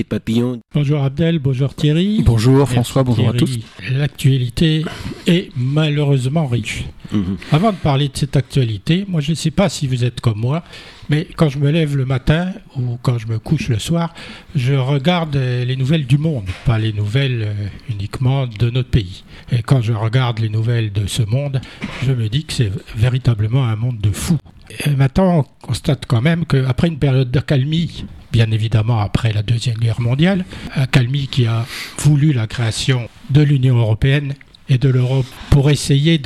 Papillon. Bonjour Abdel, bonjour Thierry. Bonjour François, bonjour à tous. L'actualité est malheureusement riche. Mhm. Avant de parler de cette actualité, moi je ne sais pas si vous êtes comme moi, mais quand je me lève le matin ou quand je me couche le soir, je regarde les nouvelles du monde, pas les nouvelles euh, uniquement de notre pays. Et quand je regarde les nouvelles de ce monde, je me dis que c'est véritablement un monde de fous. Et maintenant, on constate quand même qu'après une période d'accalmie, bien évidemment après la Deuxième Guerre mondiale, accalmie qui a voulu la création de l'Union européenne et de l'Europe pour essayer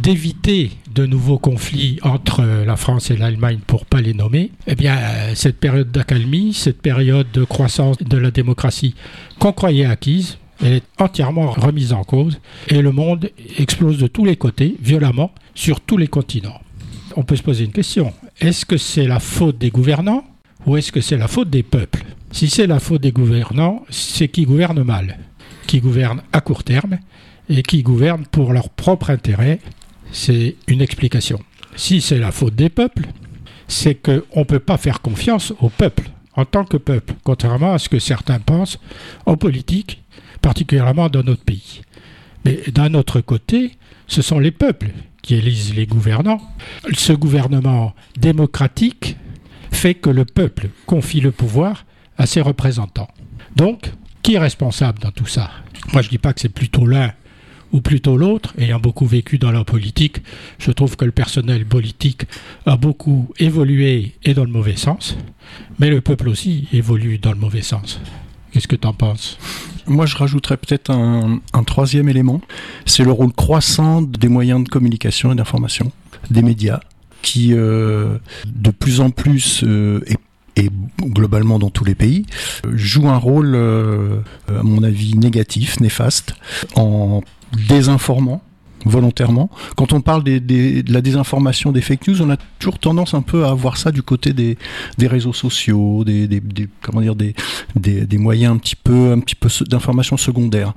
d'éviter de nouveaux conflits entre la France et l'Allemagne pour pas les nommer, eh bien, cette période d'accalmie, cette période de croissance de la démocratie qu'on croyait acquise, elle est entièrement remise en cause et le monde explose de tous les côtés, violemment, sur tous les continents on peut se poser une question. Est-ce que c'est la faute des gouvernants ou est-ce que c'est la faute des peuples? Si c'est la faute des gouvernants, c'est qui gouverne mal, qui gouverne à court terme et qui gouverne pour leur propre intérêt. C'est une explication. Si c'est la faute des peuples, c'est qu'on ne peut pas faire confiance au peuple en tant que peuple, contrairement à ce que certains pensent en politique, particulièrement dans notre pays. Mais d'un autre côté, ce sont les peuples qui élisent les gouvernants, ce gouvernement démocratique fait que le peuple confie le pouvoir à ses représentants. Donc, qui est responsable dans tout ça? Moi, je ne dis pas que c'est plutôt l'un ou plutôt l'autre. Ayant beaucoup vécu dans la politique, je trouve que le personnel politique a beaucoup évolué et dans le mauvais sens, mais le peuple aussi évolue dans le mauvais sens. Qu'est-ce que tu en penses? Moi, je rajouterais peut-être un, troisième élément, c'est le rôle croissant des moyens de communication et d'information, des médias, qui euh, de plus en plus euh, et, globalement dans tous les pays, jouent un rôle, euh, à mon avis, négatif, néfaste, en désinformant volontairement. Quand on parle de la désinformation, des fake news, on a toujours tendance un peu à voir ça du côté des, réseaux sociaux, des, comment dire, des, moyens un petit peu, peu d'information secondaire.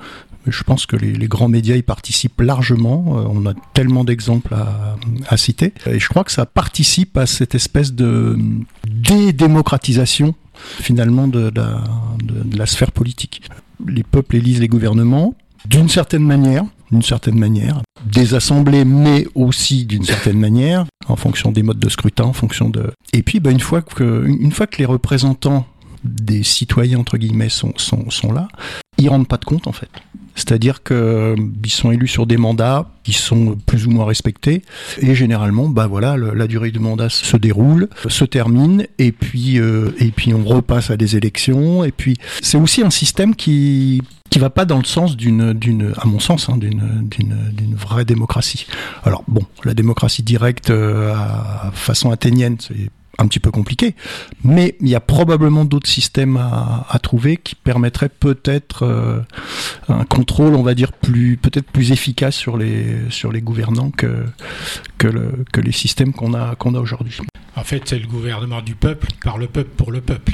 Je pense que les, grands médias y participent largement. Euh, on a tellement d'exemples à, citer. Et je crois que ça participe à cette espèce de dédémocratisation finalement de la sphère politique. Les peuples élisent les gouvernements d'une certaine manière, d'une certaine manière, des assemblées, mais aussi d'une certaine manière, en fonction des modes de scrutin, en fonction de. Et puis, bah, une fois que, les représentants des citoyens entre guillemets sont là, ils rendent pas de compte en fait. C'est-à-dire qu'ils euh, sont élus sur des mandats qui sont plus ou moins respectés et généralement, bah voilà, la durée du mandat se déroule, se termine et puis euh, et puis on repasse à des élections et puis c'est aussi un système qui qui va pas dans le sens d'une, d'une, à mon sens, hein, d'une, d'une, d'une vraie démocratie. Alors bon, la démocratie directe euh, à façon athénienne, c'est un petit peu compliqué, mais il y a probablement d'autres systèmes à, trouver qui permettraient peut-être euh, un contrôle, on va dire, peut-être plus efficace sur les sur les gouvernants que que les systèmes qu'on a qu'on a aujourd'hui. En fait, c'est le gouvernement du peuple par le peuple pour le peuple,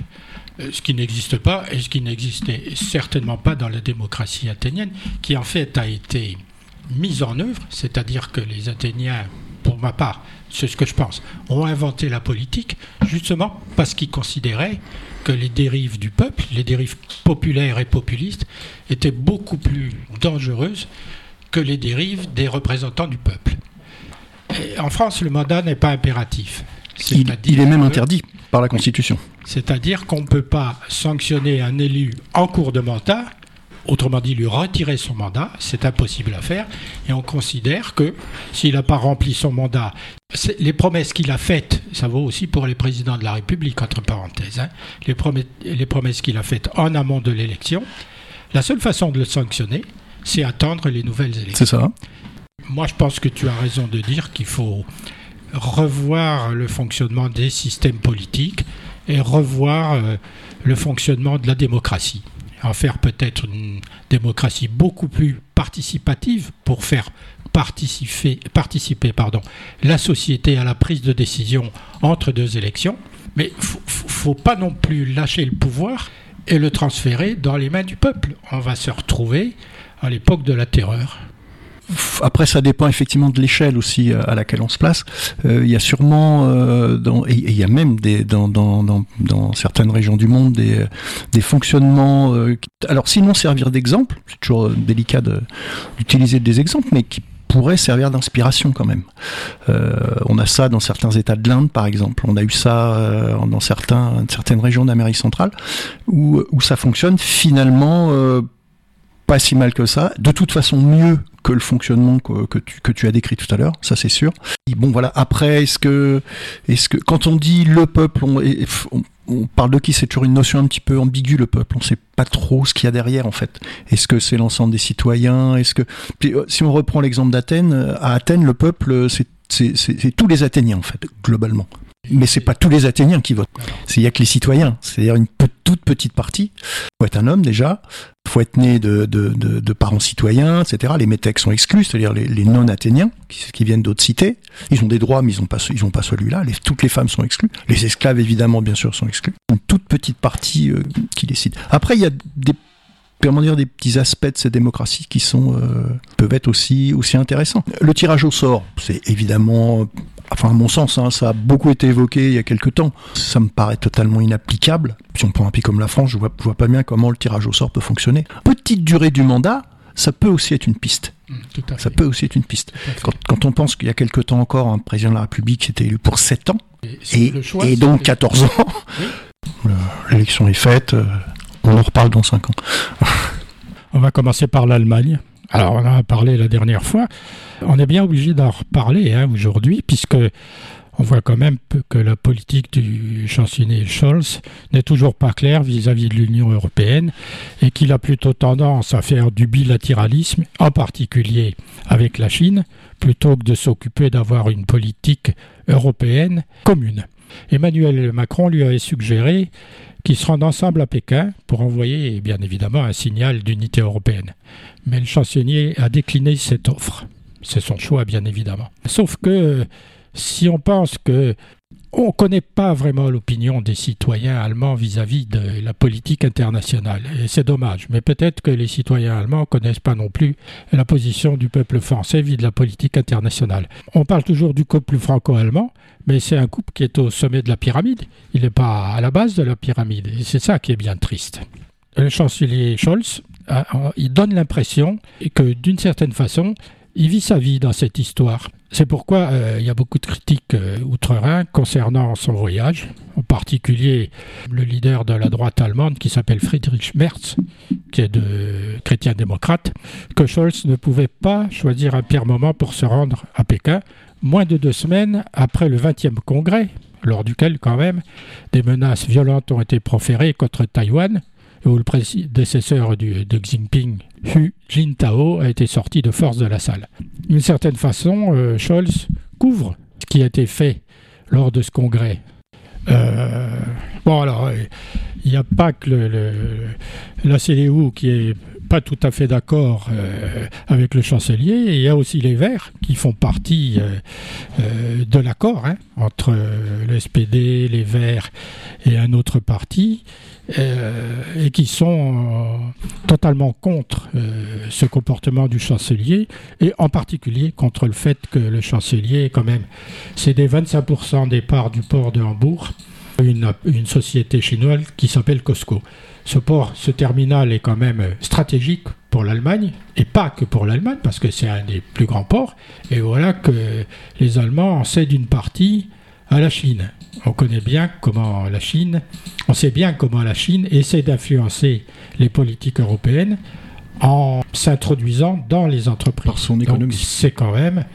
euh, ce qui n'existe pas et ce qui n'existait certainement pas dans la démocratie athénienne, qui en fait a été mise en œuvre, c'est-à-dire que les Athéniens, pour ma part, c'est ce que je pense, ont inventé la politique justement parce qu'ils considéraient que les dérives du peuple, les dérives populaires et populistes, étaient beaucoup plus dangereuses que les dérives des représentants du peuple. en France, le mandat n'est pas impératif. Il, il, est même interdit par la Constitution. C'est-à-dire qu'on ne peut pas sanctionner un élu en cours de mandat Autrement dit, lui retirer son mandat, c'est impossible à faire. Et on considère que s'il n'a pas rempli son mandat, les promesses qu'il a faites, ça vaut aussi pour les présidents de la République, entre parenthèses, hein, les, promesses, les promesses qu'il a faites en amont de l'élection, la seule façon de le sanctionner, c'est attendre les nouvelles élections. C'est ça. Moi, je pense que tu as raison de dire qu'il faut revoir le fonctionnement des systèmes politiques et revoir euh, le fonctionnement de la démocratie en faire peut-être une démocratie beaucoup plus participative pour faire participer, participer la société à la prise de décision entre deux élections. Mais il ne faut pas non plus lâcher le pouvoir et le transférer dans les mains du peuple. On va se retrouver à l'époque de la terreur. Après, ça dépend effectivement de l'échelle aussi à laquelle on se place. Il y a sûrement, dans, et il y a même dans, certaines régions du monde des, fonctionnements. alors, sinon servir d'exemple, c'est toujours délicat d'utiliser des exemples, mais qui pourrait servir d'inspiration quand même. Euh, on a ça dans certains États de l'Inde, par exemple. On a eu ça euh, dans certaines régions d'Amérique centrale, où, ça fonctionne finalement euh, pas si mal que ça. De toute façon, mieux que le fonctionnement que, tu, que tu as décrit tout à l'heure, ça c'est sûr. Bon voilà. Après, est-ce que, est-ce que quand on dit le peuple, on, parle de qui? C'est toujours une notion un petit peu ambiguë, le peuple. On ne sait pas trop ce qu'il y a derrière, en fait. Est-ce que c'est l'ensemble des citoyens? Est-ce que euh, si on reprend l'exemple d'Athènes, euh, à Athènes, le peuple, c'est tous les Athéniens, en fait, globalement. Mais c'est pas tous les Athéniens qui votent. Il y a que les citoyens. C'est-à-dire une toute petite partie. Faut être un homme déjà. Faut être né de, de, de, parents citoyens, etc. Les métèques sont exclus, c'est-à-dire les, non-athéniens qui, qui, viennent d'autres cités. Ils ont des droits, mais ils n'ont pas, pas celui-là. toutes les femmes sont exclues. Les esclaves, évidemment, bien sûr, sont exclus. Une toute petite partie euh, qui décide. Après, il y a des comment dire des petits aspects de cette démocratie qui sont euh, peuvent être aussi aussi intéressants. Le tirage au sort, c'est évidemment enfin à mon sens, hein, ça a beaucoup été évoqué il y a quelques temps. Ça me paraît totalement inapplicable. Si on prend un pays comme la France, je vois, vois pas bien comment le tirage au sort peut fonctionner. Petite durée du mandat, ça peut aussi être une piste. Mmh, ça peut aussi être une piste. Quand, on pense qu'il y a quelques temps encore, un président de la République s'était élu pour 7 ans, et, donc 14 ans, l'élection est faite, euh, on en reparle dans 5 ans. on va commencer par l'Allemagne. Alors, on en a parlé la dernière fois. On est bien obligé d'en reparler hein, aujourd'hui, puisque on voit quand même que la politique du chancelier Scholz n'est toujours pas claire vis-à-vis de l'Union européenne et qu'il a plutôt tendance à faire du bilatéralisme, en particulier avec la Chine, plutôt que de s'occuper d'avoir une politique européenne commune. Emmanuel Macron lui avait suggéré qu'ils se rendent ensemble à Pékin pour envoyer bien évidemment un signal d'unité européenne. Mais le chancelier a décliné cette offre. C'est son choix, bien évidemment. Sauf que si on pense que on ne connaît pas vraiment l'opinion des citoyens allemands vis-à-vis de la politique internationale. C'est dommage. Mais peut-être que les citoyens allemands ne connaissent pas non plus la position du peuple français vis de la politique internationale. On parle toujours du couple franco-allemand, mais c'est un couple qui est au sommet de la pyramide. Il n'est pas à la base de la pyramide. Et c'est ça qui est bien triste. Le chancelier Scholz, il donne l'impression que d'une certaine façon, il vit sa vie dans cette histoire. C'est pourquoi euh, il y a beaucoup de critiques euh, outre-Rhin concernant son voyage, en particulier le leader de la droite allemande qui s'appelle Friedrich Merz, qui est de chrétien-démocrate, que Scholz ne pouvait pas choisir un pire moment pour se rendre à Pékin, moins de deux semaines après le 20e congrès, lors duquel quand même des menaces violentes ont été proférées contre Taïwan, où le prédécesseur de Xi Jinping, Hu Jintao, a été sorti de force de la salle. D'une certaine façon, euh, Scholz couvre ce qui a été fait lors de ce congrès. Euh, bon, alors, euh, il n'y a pas que la CDU qui est pas tout à fait d'accord avec le chancelier. il y a aussi les Verts qui font partie de l'accord hein, entre le SPD, les Verts et un autre parti. Euh, et qui sont euh, totalement contre euh, ce comportement du chancelier et en particulier contre le fait que le chancelier, quand même, cédait 25% des parts du port de Hambourg une, une société chinoise qui s'appelle Costco. Ce port, ce terminal est quand même stratégique pour l'Allemagne, et pas que pour l'Allemagne, parce que c'est un des plus grands ports, et voilà que les Allemands en cèdent une partie à la Chine. On connaît bien comment la Chine, on sait bien comment la Chine essaie d'influencer les politiques européennes en s'introduisant dans les entreprises. Par son économie. C'est quand même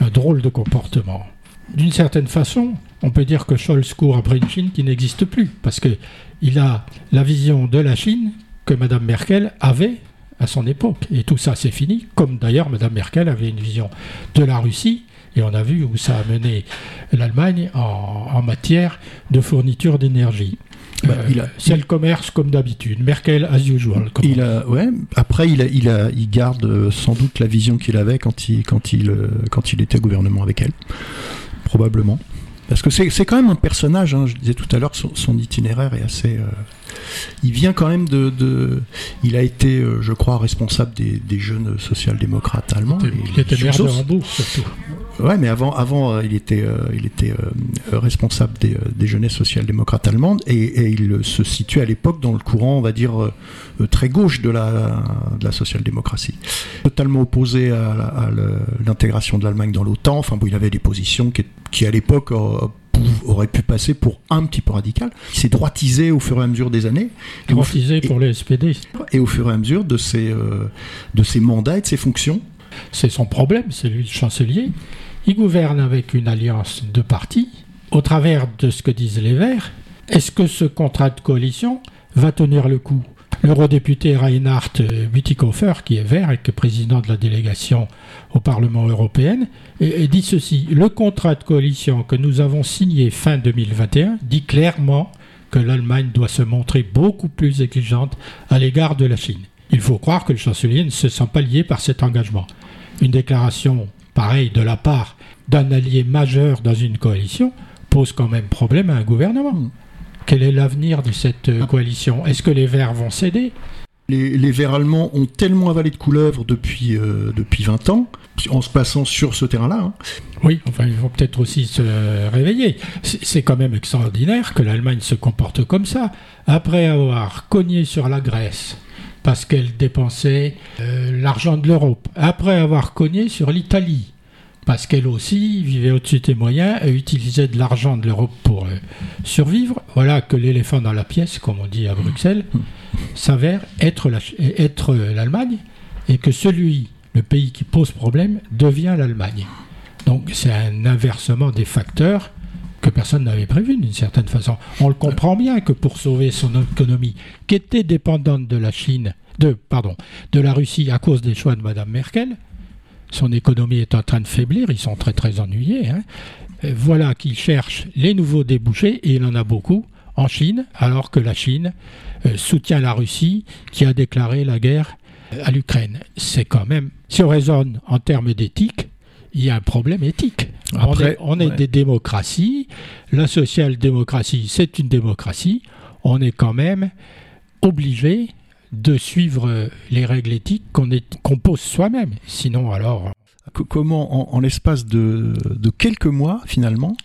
un drôle de comportement. D'une certaine façon, on peut dire que Scholz court après une Chine qui n'existe plus, parce qu'il a la vision de la Chine que Mme Merkel avait à son époque. Et tout ça, c'est fini, comme d'ailleurs Mme Merkel avait une vision de la Russie et on a vu où ça a mené l'Allemagne en, matière de fourniture d'énergie. Bah, euh, c'est le commerce comme d'habitude. Merkel as usual. Il a, ouais. Après, il, a, il, a, il garde euh, sans doute la vision qu'il avait quand il, quand, il, euh, quand il était au gouvernement avec elle. Probablement. Parce que c'est quand même un personnage, hein, je disais tout à l'heure, son, son, itinéraire est assez... Euh, il vient quand même de... de il a été, je crois, responsable des, des jeunes social-démocrates allemands. Il était, maire de Hambourg, surtout. Ouais, mais avant, avant euh, il était, il était responsable des, des jeunesses social-démocrates allemandes et, et, il se situe à l'époque dans le courant, on va dire, très gauche de la, de la social-démocratie. Totalement opposé à, à l'intégration de l'Allemagne dans l'OTAN. Enfin, bon, il avait des positions qui, qui à l'époque, aurait pu passer pour un petit peu radical. Il s'est droitisé au fur et à mesure des années. Droitisé pour le SPD. Et au fur et à mesure de ses, euh, de ses mandats et de ses fonctions. C'est son problème, c'est lui le chancelier. Il gouverne avec une alliance de partis, au travers de ce que disent les Verts. Est-ce que ce contrat de coalition va tenir le coup? L'eurodéputé Reinhard Bütikofer, qui est vert et qui président de la délégation au Parlement européen, dit ceci Le contrat de coalition que nous avons signé fin 2021 dit clairement que l'Allemagne doit se montrer beaucoup plus exigeante à l'égard de la Chine. Il faut croire que le chancelier ne se sent pas lié par cet engagement. Une déclaration pareille de la part d'un allié majeur dans une coalition pose quand même problème à un gouvernement. Hmm. Quel est l'avenir de cette euh, coalition? Est-ce que les Verts vont céder? Les, Verts allemands ont tellement avalé de couleuvres depuis, euh, depuis 20 ans, en se passant sur ce terrain-là. Hein. Oui, enfin, ils vont peut-être aussi se réveiller. C'est quand même extraordinaire que l'Allemagne se comporte comme ça. Après avoir cogné sur la Grèce, parce qu'elle dépensait euh, l'argent de l'Europe, après avoir cogné sur l'Italie, parce qu'elle aussi vivait au-dessus des moyens et utilisait de l'argent de l'Europe pour euh, survivre. Voilà que l'éléphant dans la pièce, comme on dit à Bruxelles, s'avère être l'Allemagne et que celui, le pays qui pose problème, devient l'Allemagne. Donc c'est un inversement des facteurs que personne n'avait prévu d'une certaine façon. On le comprend bien que pour sauver son économie, qui était dépendante de la Chine, de la Russie à cause des choix de Madame Merkel, son économie est en train de faiblir, ils sont très très ennuyés. Hein. Euh, voilà qu'il cherche les nouveaux débouchés, et il en a beaucoup, en Chine, alors que la Chine euh, soutient la Russie qui a déclaré la guerre à l'Ukraine. C'est quand même, si on raisonne en termes d'éthique, il y a un problème éthique. on est, des démocraties, la social-démocratie, c'est une démocratie, on est quand même obligé de suivre les règles éthiques qu'on pose soi-même. Sinon, alors. Comment, en, l'espace de, quelques mois, finalement,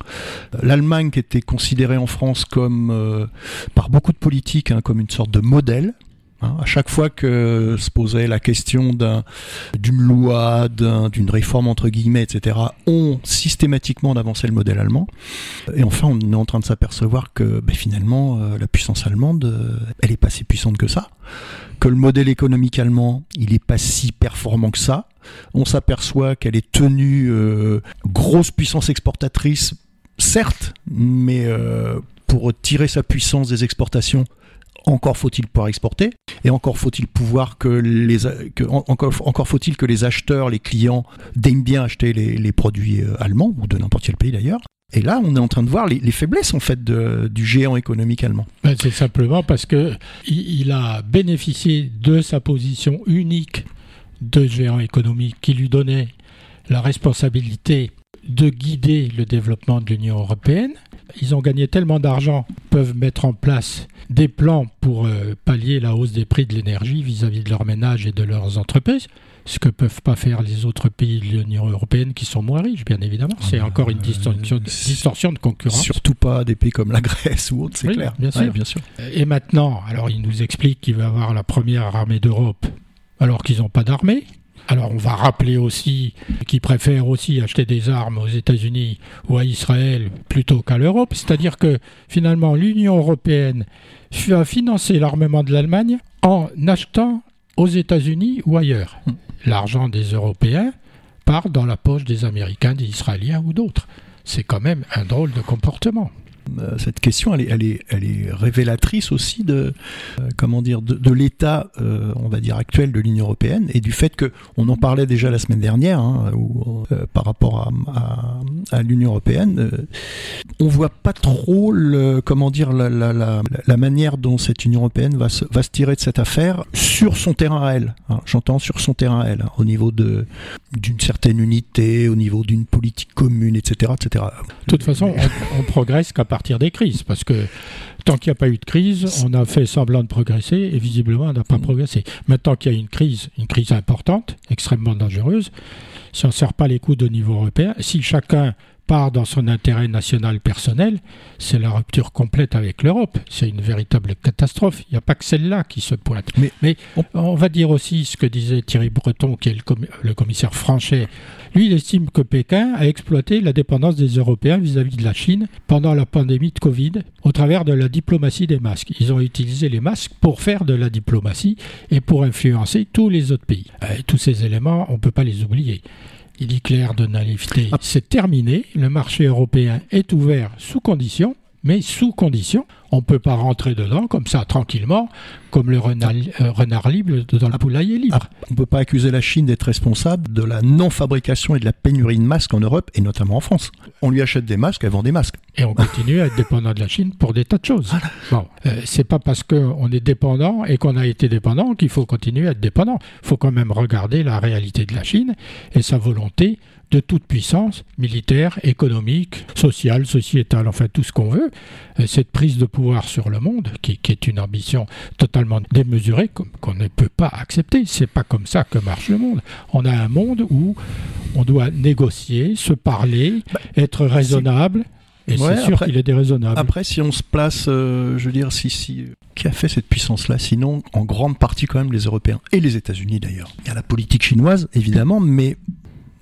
l'Allemagne qui était considérée en France comme, euh, par beaucoup de politiques, hein, comme une sorte de modèle, Hein, à chaque fois que se posait la question d'une loi, d'une réforme entre guillemets, etc., ont systématiquement avancé le modèle allemand. Et enfin, on est en train de s'apercevoir que ben, finalement, euh, la puissance allemande, euh, elle est pas si puissante que ça. Que le modèle économique allemand, il est pas si performant que ça. On s'aperçoit qu'elle est tenue euh, grosse puissance exportatrice, certes, mais pour tirer sa puissance des exportations, encore faut-il pouvoir exporter, et encore faut-il pouvoir que les, encore, encore faut-il que les acheteurs, les clients daignent bien acheter les, produits euh, allemands ou de n'importe quel pays d'ailleurs. Et là, on est en train de voir les, faiblesses en fait du géant économique allemand. Ben, c'est simplement parce que il, a bénéficié de sa position unique de géant économique qui lui donnait la responsabilité de guider le développement de l'Union européenne. Ils ont gagné tellement d'argent, peuvent mettre en place des plans pour euh, pallier la hausse des prix de l'énergie vis-à-vis de leurs ménages et de leurs entreprises, ce que peuvent pas faire les autres pays de l'Union européenne qui sont moins riches, bien évidemment. Ah c'est bah, encore une distorsion, distorsion, de concurrence. Surtout pas des pays comme la Grèce ou autre, c'est clair. Bien sûr. bien sûr. Et maintenant, alors il nous explique qu'il va avoir la première armée d'Europe alors qu'ils n'ont pas d'armée. Alors on va rappeler aussi qu'ils préfèrent aussi acheter des armes aux États-Unis ou à Israël plutôt qu'à l'Europe. C'est-à-dire que finalement l'Union européenne va financer l'armement de l'Allemagne en achetant aux États-Unis ou ailleurs. L'argent des Européens part dans la poche des Américains, des Israéliens ou d'autres. C'est quand même un drôle de comportement. Euh, cette question, elle est, révélatrice aussi de, euh, comment dire, de, l'état, euh, on va dire actuel de l'Union européenne et du fait que on en parlait déjà la semaine dernière, hein, par rapport à, l'Union européenne, on voit pas trop comment dire, la, manière dont cette Union européenne va se, tirer de cette affaire sur son terrain à elle. Hein, J'entends sur son terrain à elle, hein, au niveau d'une certaine unité, au niveau d'une politique commune, etc., etc. De toute façon, on, on progresse qu'à partir des crises, parce que tant qu'il n'y a pas eu de crise, on a fait semblant de progresser et visiblement on n'a pas mm. progressé. Maintenant qu'il y a une crise, une crise importante, extrêmement dangereuse, si on ne serre pas les coudes au niveau européen, si chacun part dans son intérêt national personnel, c'est la rupture complète avec l'Europe. C'est une véritable catastrophe. Il n'y a pas que celle-là qui se pointe. Mais, on, va dire aussi ce que disait Thierry Breton, qui est le, commissaire français. Lui, il estime que Pékin a exploité la dépendance des Européens vis-à-vis de la Chine pendant la pandémie de Covid au travers de la diplomatie des masques. Ils ont utilisé les masques pour faire de la diplomatie et pour influencer tous les autres pays. Euh, tous ces éléments, on ne peut pas les oublier. Il dit clair de naïveté. Ah. C'est terminé. Le marché européen est ouvert sous condition, mais sous condition. On ne peut pas rentrer dedans comme ça tranquillement, comme le renard, euh, libre dans le poulailler libre. Ah, on ne peut pas accuser la Chine d'être responsable de la non-fabrication et de la pénurie de masques en Europe et notamment en France. On lui achète des masques, elle vend des masques. Et on continue à être dépendant de la Chine pour des tas de choses. Bon, euh, c'est pas parce qu'on est dépendant et qu'on a été dépendant qu'il faut continuer à être dépendant. Il faut quand même regarder la réalité de la Chine et sa volonté de toute puissance militaire, économique, sociale, sociétale, enfin tout ce qu'on veut, euh, cette prise de pouvoir sur le monde, qui, est une ambition totalement démesurée, qu'on ne peut pas accepter. C'est pas comme ça que marche le monde. On a un monde où on doit négocier, se parler, bah, être raisonnable. Et c'est sûr qu'il est déraisonnable. Après, si on se place, euh, je veux dire, si, si, qui a fait cette puissance-là? Sinon, en grande partie quand même les Européens et les États-Unis d'ailleurs. Il y a la politique chinoise, évidemment, mais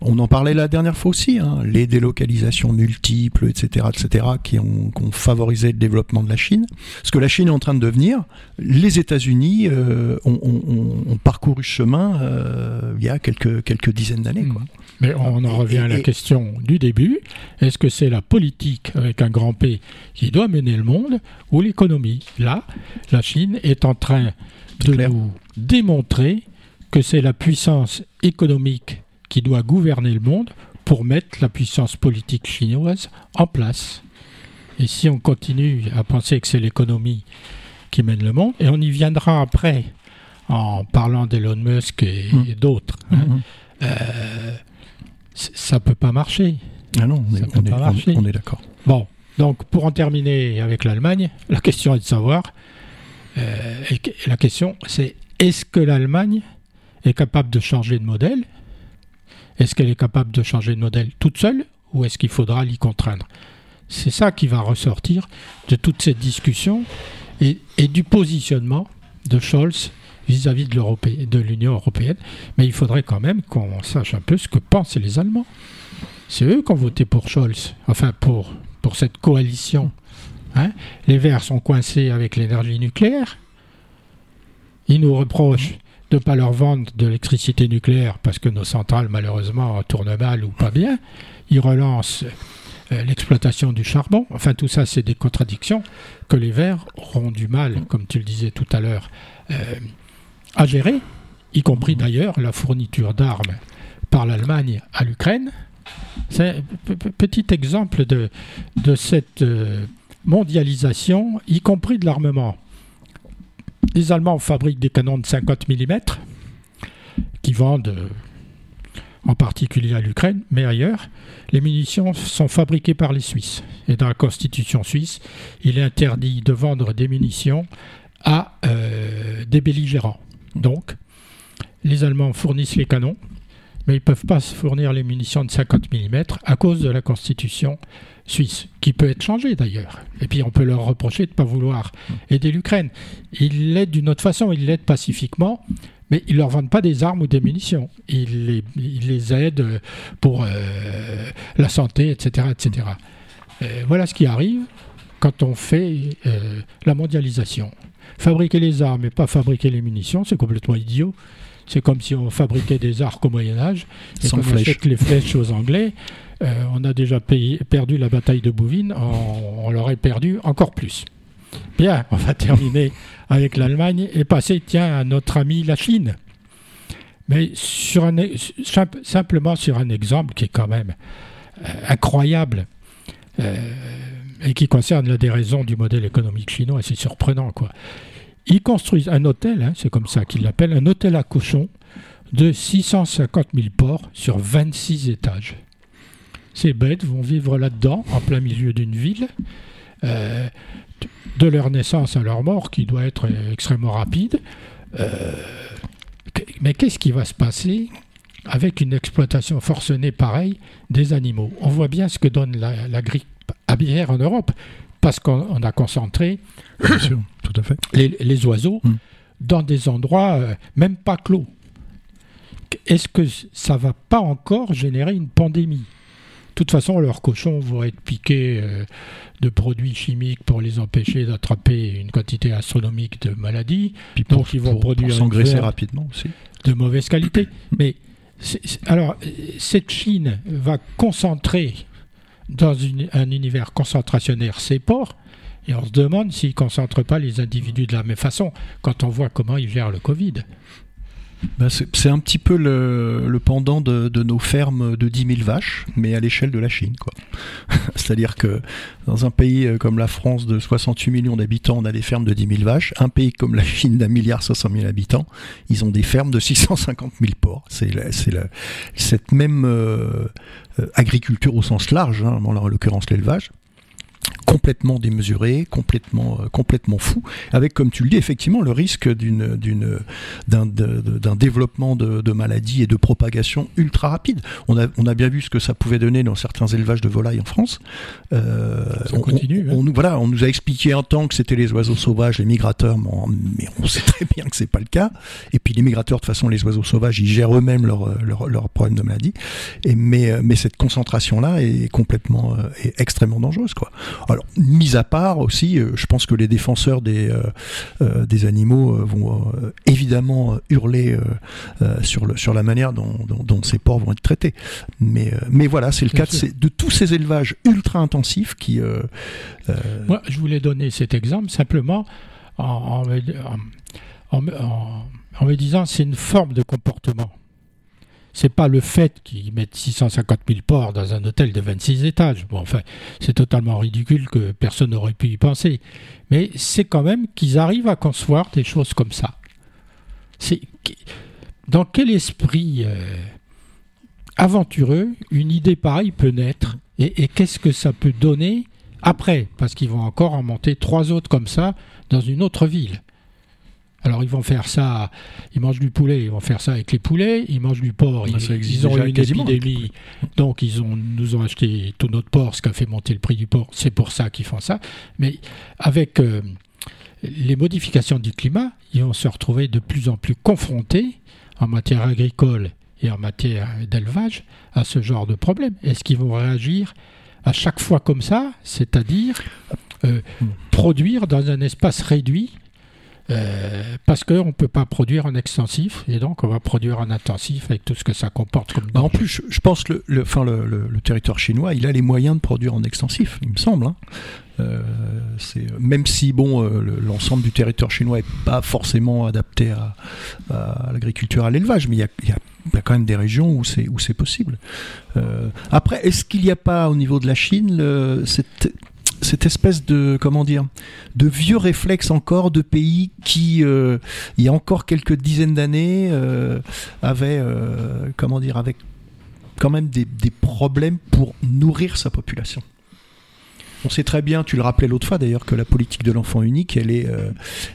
on en parlait la dernière fois aussi, hein, les délocalisations multiples, etc., etc., qui ont, favorisé le développement de la Chine. Ce que la Chine est en train de devenir, les États-Unis euh, ont, parcouru ce chemin euh, il y a quelques, quelques dizaines d'années. Mmh. Mais on en revient à la question du début. Est-ce que c'est la politique avec un grand P qui doit mener le monde ou l'économie? Là, la Chine est en train de nous démontrer que c'est la puissance économique qui doit gouverner le monde pour mettre la puissance politique chinoise en place. Et si on continue à penser que c'est l'économie qui mène le monde, et on y viendra après en parlant d'Elon Musk et, mmh. d'autres, hein, mmh. euh, ça peut pas marcher. Ah non, on est, on est d'accord. Bon, donc pour en terminer avec l'Allemagne, la question est de savoir, euh, la question c'est est-ce que l'Allemagne est capable de changer de modèle est-ce qu'elle est capable de changer de modèle toute seule ou est-ce qu'il faudra l'y contraindre? C'est ça qui va ressortir de toute cette discussion et, du positionnement de Scholz vis-à-vis de l'Union européenne. Mais il faudrait quand même qu'on sache un peu ce que pensent les Allemands. C'est eux qui ont voté pour Scholz, enfin pour, cette coalition. Hein. les Verts sont coincés avec l'énergie nucléaire. Ils nous reprochent de ne pas leur vendre de l'électricité nucléaire parce que nos centrales, malheureusement, tournent mal ou pas bien. Ils relancent euh, l'exploitation du charbon. Enfin, tout ça, c'est des contradictions que les Verts auront du mal, comme tu le disais tout à l'heure, euh, à gérer, y compris d'ailleurs la fourniture d'armes par l'Allemagne à l'Ukraine. C'est un petit exemple de, cette euh, mondialisation, y compris de l'armement. Les Allemands fabriquent des canons de 50 mm qui vendent euh, en particulier à l'Ukraine, mais ailleurs. Les munitions sont fabriquées par les Suisses. Et dans la constitution suisse, il est interdit de vendre des munitions à euh, des belligérants. Donc, les Allemands fournissent les canons, mais ils ne peuvent pas fournir les munitions de 50 mm à cause de la constitution suisse, qui peut être changée d'ailleurs. Et puis on peut leur reprocher de ne pas vouloir aider l'Ukraine. Ils l'aident d'une autre façon, ils l'aident pacifiquement, mais ils ne leur vendent pas des armes ou des munitions. Ils les, ils les aident pour euh, la santé, etc. etc. Euh, voilà ce qui arrive quand on fait euh, la mondialisation. Fabriquer les armes et pas fabriquer les munitions, c'est complètement idiot. C'est comme si on fabriquait des arcs au Moyen Âge et qu'on achète les flèches aux Anglais. Euh, on a déjà perdu la bataille de Bouvines, on, l'aurait perdu encore plus. Bien, on va terminer avec l'Allemagne et passer, tiens, à notre ami la Chine. Mais sur un, simplement sur un exemple qui est quand même euh, incroyable euh, et qui concerne la déraison du modèle économique chinois, c'est surprenant quoi. Ils construisent un hôtel, hein, c'est comme ça qu'ils l'appellent, un hôtel à cochons de 650 000 porcs sur 26 étages. Ces bêtes vont vivre là-dedans, en plein milieu d'une ville, euh, de leur naissance à leur mort, qui doit être extrêmement rapide. Euh, mais qu'est-ce qui va se passer avec une exploitation forcenée pareille des animaux? On voit bien ce que donne la, grippe aviaire en Europe, parce qu'on a concentré tout à fait. Les, oiseaux hmm. dans des endroits euh, même pas clos. Est-ce que ça va pas encore générer une pandémie? Toute façon, leurs cochons vont être piqués euh, de produits chimiques pour les empêcher d'attraper une quantité astronomique de maladies. donc, ils vont produire s'engraisser rapidement aussi. De mauvaise qualité. Mais alors, cette Chine va concentrer dans un univers concentrationnaire ses ports. Et on se demande s'ils ne concentrent pas les individus de la même façon quand on voit comment ils gèrent le Covid. Bah, c'est un petit peu le, pendant de, nos fermes de 10 000 vaches, mais à l'échelle de la Chine. C'est-à-dire que dans un pays euh, comme la France de 68 millions d'habitants, on a des fermes de 10 000 vaches. Un pays comme la Chine d'un milliard 500 000 habitants, ils ont des fermes de 650 000 porcs. C'est cette même euh, euh, agriculture au sens large, hein, en l'occurrence l'élevage, complètement démesuré, complètement, euh, complètement fou, avec, comme tu le dis, effectivement, le risque d'une, d'une, d'un, d'un développement de, de, maladies et de propagation ultra rapide. On a, on a bien vu ce que ça pouvait donner dans certains élevages de volailles en France. Euh, ça continue. On, hein. voilà, on nous a expliqué un temps que c'était les oiseaux sauvages, les migrateurs, mais on sait très bien que c'est pas le cas. Et puis les migrateurs, de toute façon, les oiseaux sauvages, ils gèrent eux-mêmes leurs leur, leur problèmes de maladie. Et, mais, euh, mais cette concentration-là est complètement, est extrêmement dangereuse, quoi. Alors, mis à part aussi, euh, je pense que les défenseurs des, euh, euh, des animaux vont évidemment hurler sur, le, sur la manière dont, dont, ces porcs vont être traités. Mais, mais voilà, c'est le cas de, tous ces élevages ultra intensifs qui. Moi, je voulais donner cet exemple simplement en, en, en me disant c'est une forme de comportement c'est pas le fait qu'ils mettent 650 000 porcs dans un hôtel de 26 étages. Bon, enfin, c'est totalement ridicule que personne n'aurait pu y penser. Mais c'est quand même qu'ils arrivent à concevoir des choses comme ça. C'est dans quel esprit euh, aventureux une idée pareille peut naître et qu'est-ce que ça peut donner après? Parce qu'ils vont encore en monter trois autres comme ça dans une autre ville. Alors ils vont faire ça, ils mangent du poulet, ils vont faire ça avec les poulets, ils mangent du porc, ils, ont eu une épidémie, donc ils ont, nous ont acheté tout notre porc, ce qui a fait monter le prix du porc, c'est pour ça qu'ils font ça. Mais avec euh, les modifications du climat, ils vont se retrouver de plus en plus confrontés en matière agricole et en matière d'élevage à ce genre de problème. Est-ce qu'ils vont réagir à chaque fois comme ça, c'est-à-dire euh, hmm. produire dans un espace réduit euh, parce qu'on ne peut pas produire en extensif, et donc on va produire en intensif avec tout ce que ça comporte comme En plus, je, pense que le, enfin, le, territoire chinois, il a les moyens de produire en extensif, il me semble. Hein. Euh, même si bon, euh, l'ensemble du territoire chinois n'est pas forcément adapté à, l'agriculture, à l'élevage, mais il y, a, quand même des régions où c'est possible. après, est-ce qu'il n'y a pas au niveau de la Chine le, cette cette espèce de comment dire de vieux réflexe encore de pays qui euh, il y a encore quelques dizaines d'années euh, avaient euh, comment dire avec quand même des problèmes pour nourrir sa population. On sait très bien, tu le rappelais l'autre fois d'ailleurs, que la politique de l'enfant unique, elle est, euh,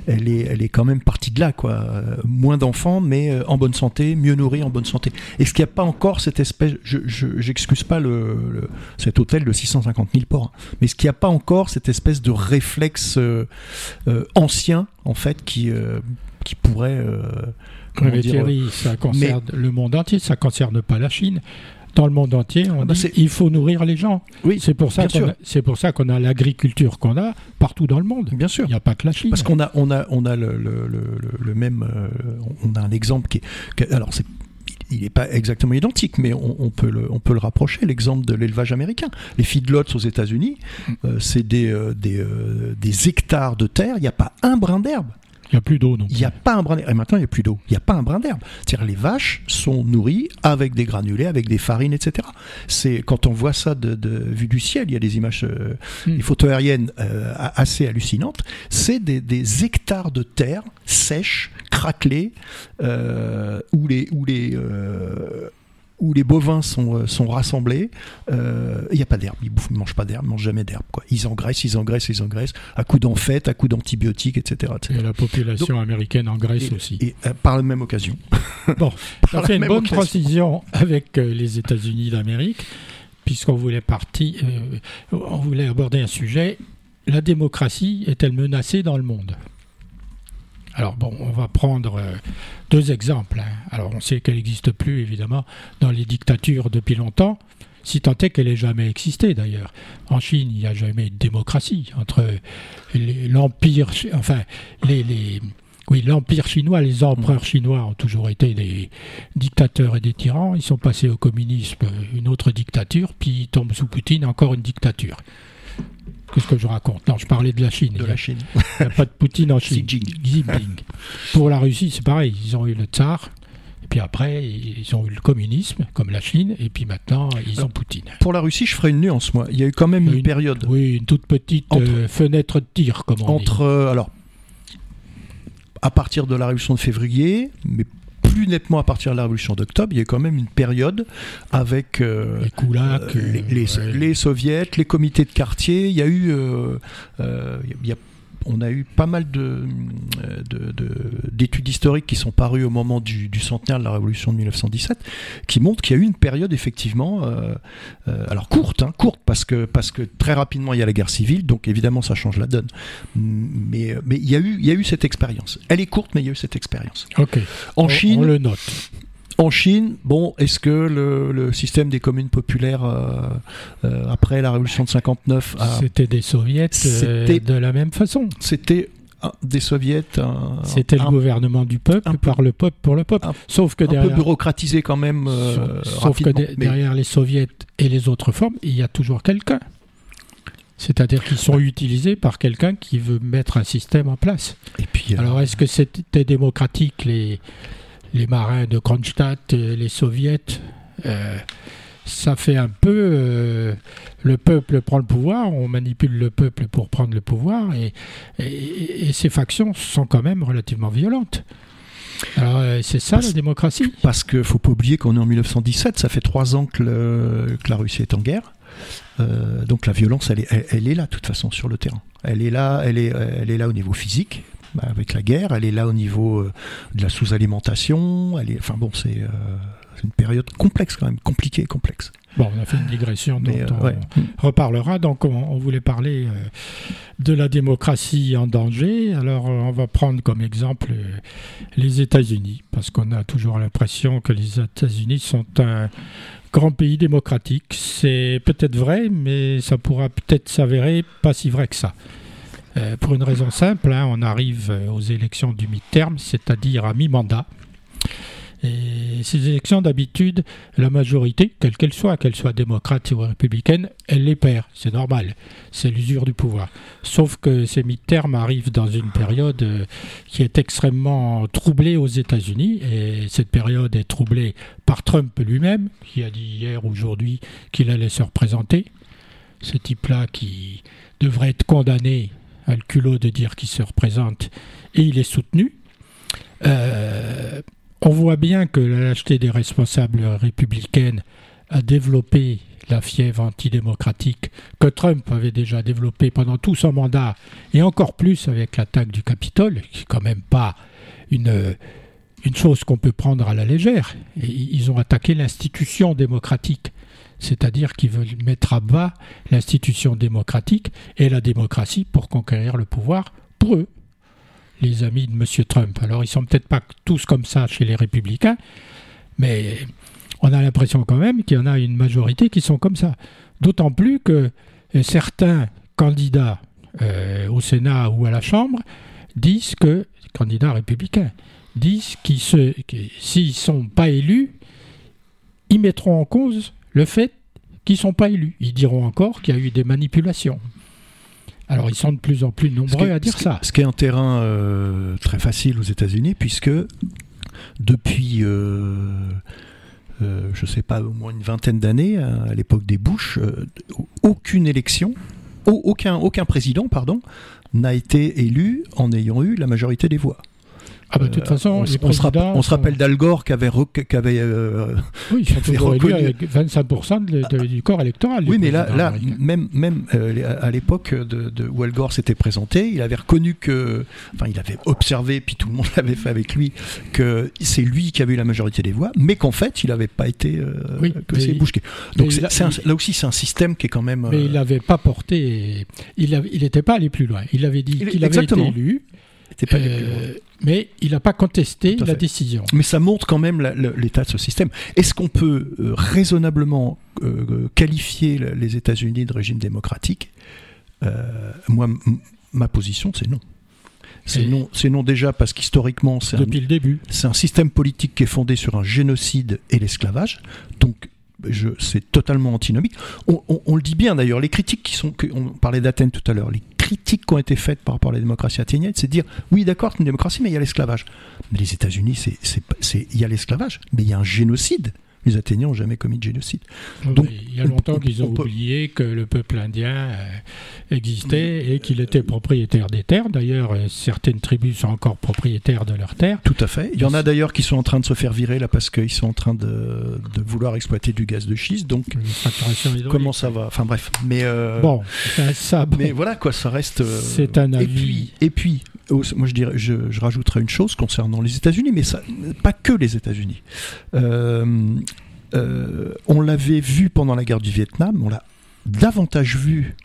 elle est, elle est quand même partie de là, quoi. Euh, moins d'enfants, mais euh, en bonne santé, mieux nourris, en bonne santé. Est-ce qu'il n'y a pas encore cette espèce, je, j'excuse pas le, cet hôtel de 650 000 porcs, hein, mais est-ce qu'il n'y a pas encore cette espèce de réflexe ancien, en fait, qui, qui pourrait ça concerne le monde entier, ça ne concerne pas la Chine. Dans le monde entier, on Ah bah dit il faut nourrir les gens. Oui, C'est pour ça qu'on c'est pour ça qu'on a l'agriculture qu'on a partout dans le monde. Bien sûr. Il n'y a pas que la Chine. Parce qu'on a, on a, on a le, le- le- même, euh, on a un exemple qui est, alors c'est, il n'est pas exactement identique, mais on, on peut le, on peut le rapprocher. L'exemple de l'élevage américain, les feedlots aux États-Unis, euh, c'est des, euh, des, euh, des hectares de terre, il n'y a pas un brin d'herbe. Il n'y a plus d'eau non Il n'y a pas un brin d'herbe. Et maintenant, il n'y a plus d'eau. Il n'y a pas un brin d'herbe. C'est-à-dire, les vaches sont nourries avec des granulés, avec des farines, etc. C'est quand on voit ça de, de vue du ciel, il y a des images, euh, Hmm. des photos aériennes euh, assez hallucinantes. C'est des, des hectares de terre sèches, craquelées, euh, où les où les où les bovins sont, euh, sont rassemblés, euh, il n'y a pas d'herbe, ils ne mangent pas d'herbe, ils mangent jamais d'herbe. quoi. Ils engraissent, ils engraissent, ils engraissent, à coups d'enfête, à coups d'antibiotiques, etc. etc. Et la population américaine en Grèce Et- aussi. Et euh, par la même occasion. Bon, ça fait une bonne occasion. transition avec euh, les États-Unis d'Amérique, puisqu'on voulait partir, on voulait aborder un sujet. La démocratie est-elle menacée dans le monde? Alors bon, on va prendre euh, deux exemples. hein. Alors on sait qu'elle n'existe plus évidemment dans les dictatures depuis longtemps. Si tant est qu'elle ait jamais existé d'ailleurs. En Chine, il n'y a jamais eu de démocratie entre l'empire, enfin oui, l'empire chinois, les empereurs chinois ont toujours été des dictateurs et des tyrans. Ils sont passés au communisme, une autre dictature, puis ils tombent sous Poutine, encore une dictature. Qu'est-ce que je raconte Non, je parlais de la Chine. de la Chine. il n'y a pas de Poutine en Chine. Xi Jinping. Pour la Russie, c'est pareil. Ils ont eu le tsar, et puis après, ils ont eu le communisme, comme la Chine, et puis maintenant, ils ont Poutine. Pour la Russie, je ferai une nuance, moi. Il y a eu quand même une, Une- période Oui, une toute petite Entre- euh, fenêtre de tir, comme on entre. euh, alors, à partir de la révolution de février, mais plus nettement à partir de la révolution d'octobre, il y a quand même une période avec. euh. Les Koulaks, Euh, les, les, ouais. les soviets, les comités de quartier, il y a eu, euh, il y a- on a eu pas mal de- d'études historiques qui sont parues au moment du, du centenaire de la Révolution de 1917, qui montrent qu'il y a eu une période effectivement, euh, euh, alors courte, hein, courte parce que parce que très rapidement il y a la guerre civile, donc évidemment ça change la donne. Mais mais il y a eu il y a eu cette expérience. Elle est courte, mais il y a eu cette expérience. Ok. En On- Chine, On le note. en Chine, bon, est-ce que le, le système des communes populaires euh, euh, après la révolution de 59, a- C'était des soviets euh, de la même façon. c'était des soviets C'était le gouvernement du peuple, un par le peuple, pour le peuple. un- sauf que un peu bureaucratisé quand même euh, sauf, que rapidement. de- Mais derrière les soviets et les autres formes, il y a toujours quelqu'un. C'est-à-dire qu'ils sont utilisés par quelqu'un qui veut mettre un système en place. et puis, euh, Alors est-ce que c'était démocratique les, les marins de Kronstadt, euh, les soviets euh, Ça fait un peu euh, le peuple prend le pouvoir, on manipule le peuple pour prendre le pouvoir et, et- et ces factions sont quand même relativement violentes. Alors euh, c'est ça Parce- la démocratie parce que faut pas oublier qu'on est en 1917, ça fait trois ans que, le- que la Russie est en guerre. Euh, donc la violence, elle est, elle, elle est là de toute façon sur le terrain. Elle est là, elle est, elle est là au niveau physique bah, avec la guerre. Elle est là au niveau de la sous-alimentation. Elle est, enfin bon, c'est euh, c'est une période complexe quand même, compliquée, complexe. Bon, on a fait une digression dont Mais, euh, on ouais. reparlera. Donc, on, on voulait parler euh, de la démocratie en danger. Alors, euh, on va prendre comme exemple euh, les États-Unis, parce qu'on a toujours l'impression que les États-Unis sont un grand pays démocratique. C'est peut-être vrai, mais ça pourra peut-être s'avérer pas si vrai que ça. Pour une raison simple, hein, on arrive aux élections du mi-terme, c'est-à-dire à mi-mandat. Et ces élections, d'habitude, la majorité, quelle qu'elle soit, qu'elle soit démocrate ou républicaine, elle les perd. C'est normal. C'est l'usure du pouvoir. Sauf que ces mi-termes arrivent dans une période euh, qui est extrêmement troublée aux États-Unis. Et cette période est troublée par Trump lui-même, qui a dit hier, aujourd'hui, qu'il allait se représenter. Ce type-là qui devrait être condamné à le culot de dire qu'il se représente, et il est soutenu. Euh, on voit bien que la lâcheté des responsables républicaines a développé la fièvre antidémocratique que Trump avait déjà développée pendant tout son mandat, et encore plus avec l'attaque du Capitole, qui est quand même pas une, chose qu'on peut prendre à la légère. Ils ont attaqué l'institution démocratique, c'est-à-dire qu'ils veulent mettre à bas l'institution démocratique et la démocratie pour conquérir le pouvoir pour eux les amis de M. Trump. Alors, ils sont peut-être pas tous comme ça chez les républicains, mais on a l'impression quand même qu'il y en a une majorité qui sont comme ça. D'autant plus que certains candidats au Sénat ou à la Chambre disent que, candidats républicains, disent qu'ils s'ils ne sont pas élus, ils mettront en cause le fait qu'ils ne sont pas élus. Ils diront encore qu'il y a eu des manipulations. Alors ils sont de plus en plus nombreux à dire ça. Ce qui est un terrain euh, très facile aux États-Unis, puisque depuis, euh, euh, je ne sais pas, au moins une vingtaine d'années, à, l'époque des Bush, aucune élection, aucun, aucun président, pardon, n'a été élu en ayant eu la majorité des voix. Ah bah, de toute façon, on, se, rappelle d'Al Gore qui avait, avait euh, oui, reconnu... avec 25% du corps électoral. Oui, mais là, là même, même euh, à l'époque de, où Al Gore s'était présenté, il avait reconnu que, enfin, il avait observé, puis tout le monde l'avait fait avec lui, que c'est lui qui avait eu la majorité des voix, mais qu'en fait, il n'avait pas été euh, oui, que c'est Bush. Donc là aussi, c'est un système qui est quand même. Mais il n'avait pas porté, il n'était pas allé plus loin. Il avait dit qu'il avait été élu. Euh, mais il n'a pas contesté la décision. Mais ça montre quand même l'état de ce système. Est-ce qu'on peut euh, raisonnablement euh, qualifier les États-Unis de régime démocratique? Moi, ma position, c'est non. C'est non, non déjà parce qu'historiquement, c'est depuis le début, c'est un système politique qui est fondé sur un génocide et l'esclavage. Donc c'est totalement antinomique. On, le dit bien d'ailleurs, les critiques qui sont, on parlait d'Athènes tout à l'heure, les critiques qui ont été faites par rapport à la démocratie athénienne, c'est de dire, oui d'accord, c'est une démocratie, mais il y a l'esclavage. Mais les États-Unis, c'est, il y a l'esclavage, mais il y a un génocide les Athéniens n'ont jamais commis de génocide. Donc, il y a longtemps qu'ils ont oublié que le peuple indien euh, existait et qu'il était propriétaire des terres. D'ailleurs, euh, certaines tribus sont encore propriétaires de leurs terres. Tout à fait. Il y en a d'ailleurs qui sont en train de se faire virer là parce qu'ils sont en train de, vouloir exploiter du gaz de schiste. Donc, comment ça va? Enfin bref. Mais euh, bon, ça. Mais voilà quoi, ça reste. C'est un avis. Et puis, et puis moi je dirais, je, rajouterais une chose concernant les États-Unis, mais ça, pas que les États-Unis. Euh, euh, on l'avait vu pendant la guerre du Vietnam, on l'a davantage vu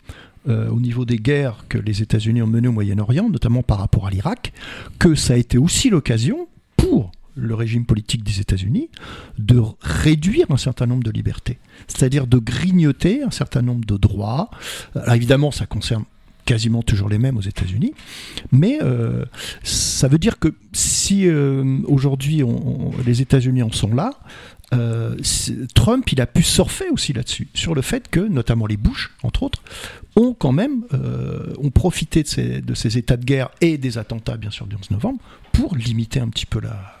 euh, au niveau des guerres que les États-Unis ont menées au Moyen-Orient, notamment par rapport à l'Irak, que ça a été aussi l'occasion pour le régime politique des États-Unis de réduire un certain nombre de libertés, c'est-à-dire de grignoter un certain nombre de droits. Alors évidemment, ça concerne quasiment toujours les mêmes aux États-Unis. Mais euh, ça veut dire que si aujourd'hui les États-Unis en sont là, euh, Trump, il a pu surfer aussi là-dessus, sur le fait que, notamment les Bush, entre autres, ont quand même ont profité de ces, de ces, états de guerre et des attentats, bien sûr, du 11 novembre, pour limiter un petit peu la,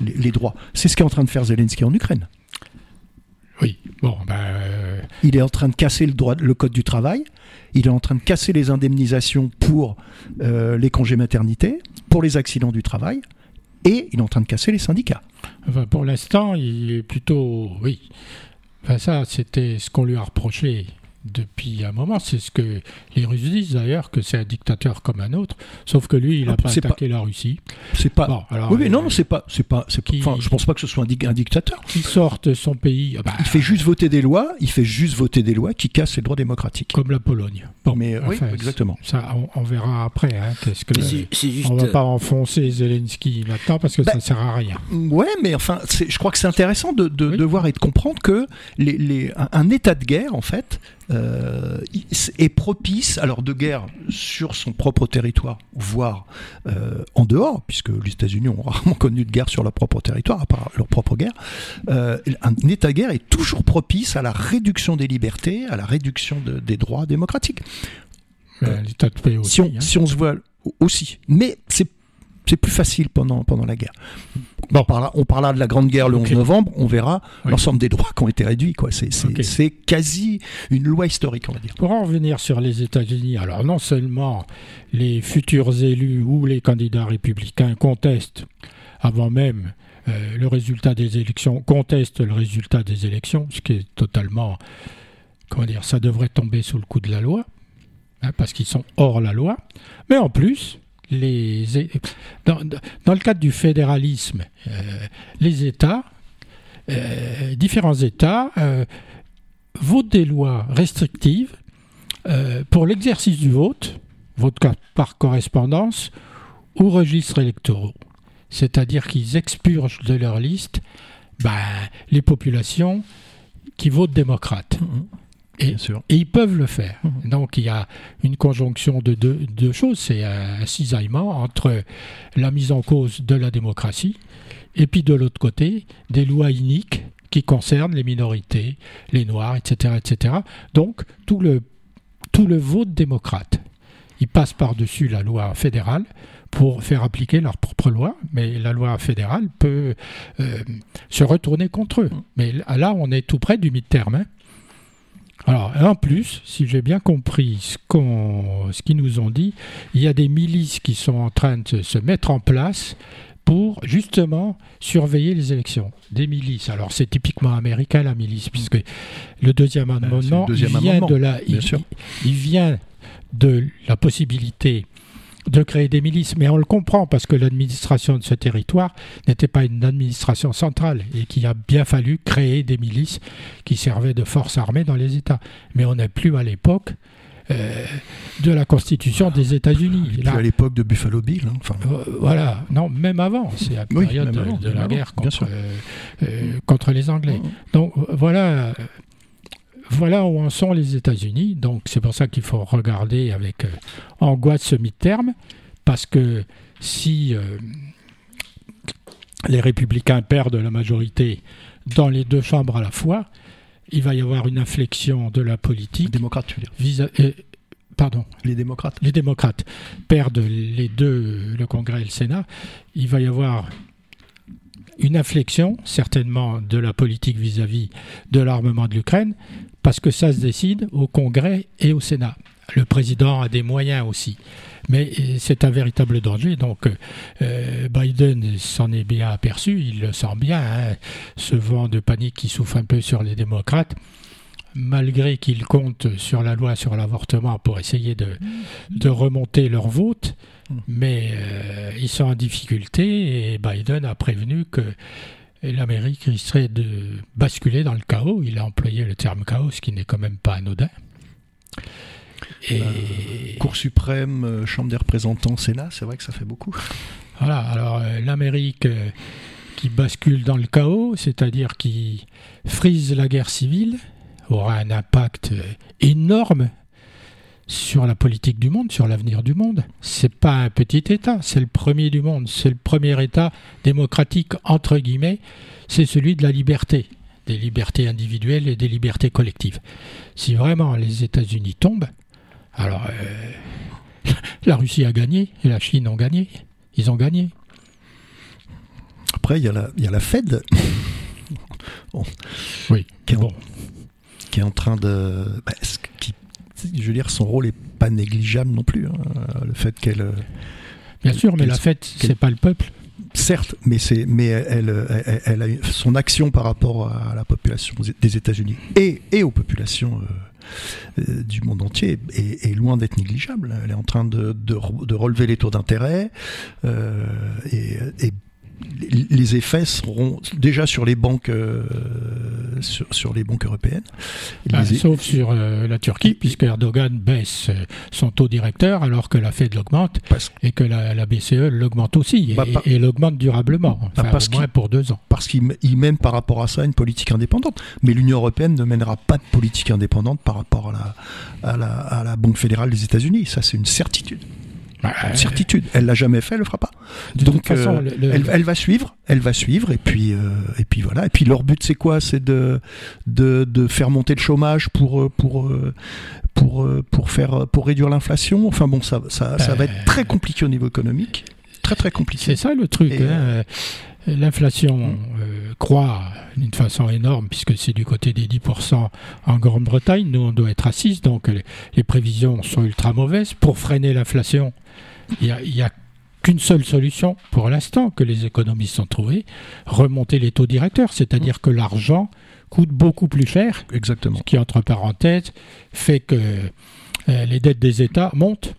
les, droits. C'est ce qu'est en train de faire Zelensky en Ukraine. Oui, bon, ben... Il est en train de casser le, droit, le code du travail, il est en train de casser les indemnisations pour euh, les congés maternité, pour les accidents du travail, et il est en train de casser les syndicats. pour l'instant, il est plutôt. Oui. Ça, c'était ce qu'on lui a reproché depuis un moment. C'est ce que les Russes disent d'ailleurs, que c'est un dictateur comme un autre, sauf que lui, il n'a ah, pas attaqué la Russie. C'est pas. oui, mais non, c'est pas, c'est pas, c'est enfin, je pense pas que ce soit un, dictateur. Qui sorte son pays. Ah bah, il fait juste voter des lois. Il fait juste voter des lois qui cassent les droits démocratiques. Comme la Pologne. Bon, mais oui, exactement. Ça, on, verra après. Hein, qu'est-ce que On va pas enfoncer Zelensky maintenant parce que ça ça bah, sert à rien. Ouais, mais enfin, je crois que c'est intéressant de, de, voir et de comprendre que les, les, un état de guerre, en fait, euh, est propice, alors de guerre sur son propre territoire, voire euh, en dehors, puisque les États-Unis ont rarement connu de guerre sur leur propre territoire, à part leur propre guerre, euh, un état de guerre est toujours propice à la réduction des libertés, à la réduction des droits démocratiques. L'état de paix aussi. Si on, hein. si on se voit aussi. Mais c'est c'est plus facile pendant, pendant la guerre. Bon, on, parlera, de la Grande Guerre le 11 novembre, on verra l'ensemble des droits qui ont été réduits. C'est, quasi une loi historique, on va dire. Pour en revenir sur les États-Unis, alors non seulement les futurs élus ou les candidats républicains contestent avant même euh, le résultat des élections, contestent le résultat des élections, ce qui est totalement, comment dire, ça devrait tomber sous le coup de la loi, hein, parce qu'ils sont hors la loi. Mais en plus, dans, le cadre du fédéralisme, euh, les États, euh, différents États, euh, votent des lois restrictives pour l'exercice du vote, vote par correspondance ou registres électoraux. C'est-à-dire qu'ils expurgent de leur liste ben, les populations qui votent démocrate. Mhm. Et, Bien sûr. et ils peuvent le faire. Mhm. Donc il y a une conjonction de deux, deux choses, c'est un cisaillement entre la mise en cause de la démocratie et puis de l'autre côté des lois iniques qui concernent les minorités, les noirs, etc. etc. Donc tout le, tout le vote démocrate. Ils passent par-dessus la loi fédérale pour faire appliquer leur propre loi, mais la loi fédérale peut euh, se retourner contre eux. Mais là, on est tout près du mi-terme. hein. Alors, en plus, si j'ai bien compris ce qu'ils nous ont dit, il y a des milices qui sont en train de se mettre en place pour justement surveiller les élections. Des milices. Alors, c'est typiquement américain, la milice, puisque le deuxième Ben, le amendement deuxième il vient amendement, de la, il vient de la possibilité de créer des milices, mais on le comprend parce que l'administration de ce territoire n'était pas une administration centrale et qu'il a bien fallu créer des milices qui servaient de force armée dans les États. Mais on n'est plus à l'époque euh, de la Constitution des États-Unis. À l'époque de Buffalo Bill, hein, enfin, euh, voilà, non, même avant, c'est la période de, avant, de la guerre contre, euh, contre les Anglais. Mhm. Donc voilà, voilà où en sont les États-Unis. Donc c'est pour ça qu'il faut regarder avec euh, angoisse ce mi-terme, parce que si euh, les républicains perdent la majorité dans les deux chambres à la fois, il va y avoir une inflexion de la les politique démocrates, tu veux dire. vis euh, pardon, Les démocrates. les démocrates perdent les deux, le Congrès et le Sénat, il va y avoir une inflexion, certainement, de la politique vis-à-vis de l'armement de l'Ukraine, parce que ça se décide au Congrès et au Sénat. Le président a des moyens aussi. Mais euh, c'est un véritable danger. Donc euh, Biden s'en est bien aperçu, il le sent bien, hein, ce vent de panique qui souffle un peu sur les démocrates malgré qu'ils comptent sur la loi sur l'avortement pour essayer de, de remonter leur vote, Mm. mais euh, ils sont en difficulté et Biden a prévenu que l'Amérique risquerait de basculer dans le chaos. Il a employé le terme chaos, ce qui n'est quand même pas anodin. Et Cour suprême, euh, Chambre des représentants, Sénat, c'est vrai que ça fait beaucoup. voilà, alors euh, l'Amérique euh, qui bascule dans le chaos, c'est-à-dire qui frise la guerre civile, aura un impact énorme sur la politique du monde, sur l'avenir du monde. C'est pas un petit État, c'est le premier du monde, c'est le premier État démocratique entre guillemets, c'est celui de la liberté, des libertés individuelles et des libertés collectives. Si vraiment les États-Unis tombent, alors euh, la Russie a gagné et la Chine ont gagné, ils ont gagné. Après, il y, a la- il y a la Fed Oui, Qui est en- bon. qui est en train de. bah, qui, je veux dire, son rôle est pas négligeable non plus. hein. Le fait qu'elle. euh, Bien sûr, mais la fête, c'est pas le peuple. Certes, mais, c'est, mais elle, elle, elle a eu- son action par rapport à la population des États-Unis et, et aux populations euh, euh, du monde entier est, est loin d'être négligeable. Elle est en train de, de, re- de relever les taux d'intérêt euh, et, et les effets seront déjà sur les banques, euh, sur, sur les banques européennes. Les- sauf sur euh, la Turquie, puisque Erdogan baisse euh, son taux directeur alors que la Fed l'augmente parce et que la, la BCE l'augmente aussi, et- Bah, et, l'augmente durablement, enfin, Bah, parce au moins qu'il- pour deux ans. parce qu'il il mène par rapport à ça une politique indépendante. Mais l'Union européenne ne mènera pas de politique indépendante par rapport à la, à la, à la Banque fédérale des États-Unis. Ça, c'est une certitude. Bah, Une certitude. Elle l'a jamais fait, elle le fera pas. de Donc, toute façon, euh, le- le- elle, elle va suivre, elle va suivre, et puis, euh, et puis voilà. Et puis leur but, c'est quoi? C'est de, de, de faire monter le chômage pour, euh, pour, pour, pour faire, pour réduire l'inflation. Enfin bon, ça, ça, ça va être très compliqué au niveau économique, très très compliqué. c'est ça le truc. Hein, euh, L'inflation euh, croît d'une façon énorme, puisque c'est du côté des 10% en Grande-Bretagne. Nous, on doit être à 6, donc les, les prévisions sont ultra mauvaises. Pour freiner l'inflation, il y a, qu'une seule solution pour l'instant que les économistes ont trouvé, remonter les taux directeurs, c'est-à-dire que l'argent coûte beaucoup plus cher, Exactement. ce qui, entre parenthèses, fait que euh, les dettes des États montent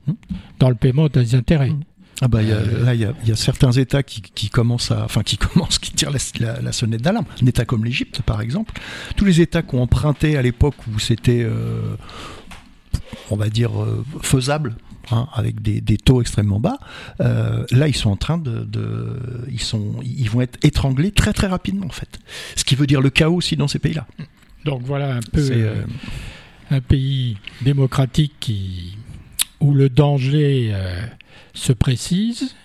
dans le paiement des intérêts. Ah bah, il y a- Euh, là, il y a, il y a certains États qui, qui commencent à, enfin, qui commencent, qui tirent la, la- la sonnette d'alarme. Un État comme l'Égypte, par exemple. Tous les États qui ont emprunté à l'époque où c'était, euh, on va dire, faisable. Hein, avec des, taux extrêmement bas. Euh, là, ils sont en train de, ils sont, ils vont être étranglés très très rapidement en fait. Ce qui veut dire le chaos aussi dans ces pays-là. Donc voilà un peu euh, un pays démocratique qui où le danger se précise.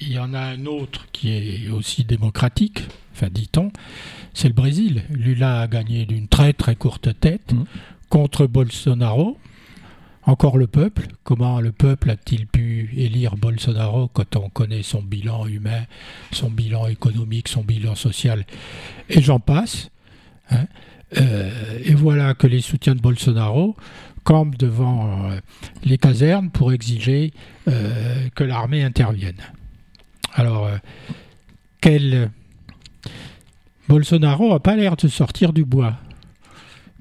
Il y en a un autre qui est aussi démocratique, enfin dit-on, c'est le Brésil. Lula a gagné d'une très très courte tête mmh. contre Bolsonaro. Encore le peuple. Comment le peuple a-t-il pu élire Bolsonaro quand on connaît son bilan humain, son bilan économique, son bilan social? Et j'en passe. Hein. Euh, et voilà que les soutiens de Bolsonaro campent devant euh, les casernes pour exiger euh, que l'armée intervienne. Alors, quel Bolsonaro n'a pas l'air de sortir du bois.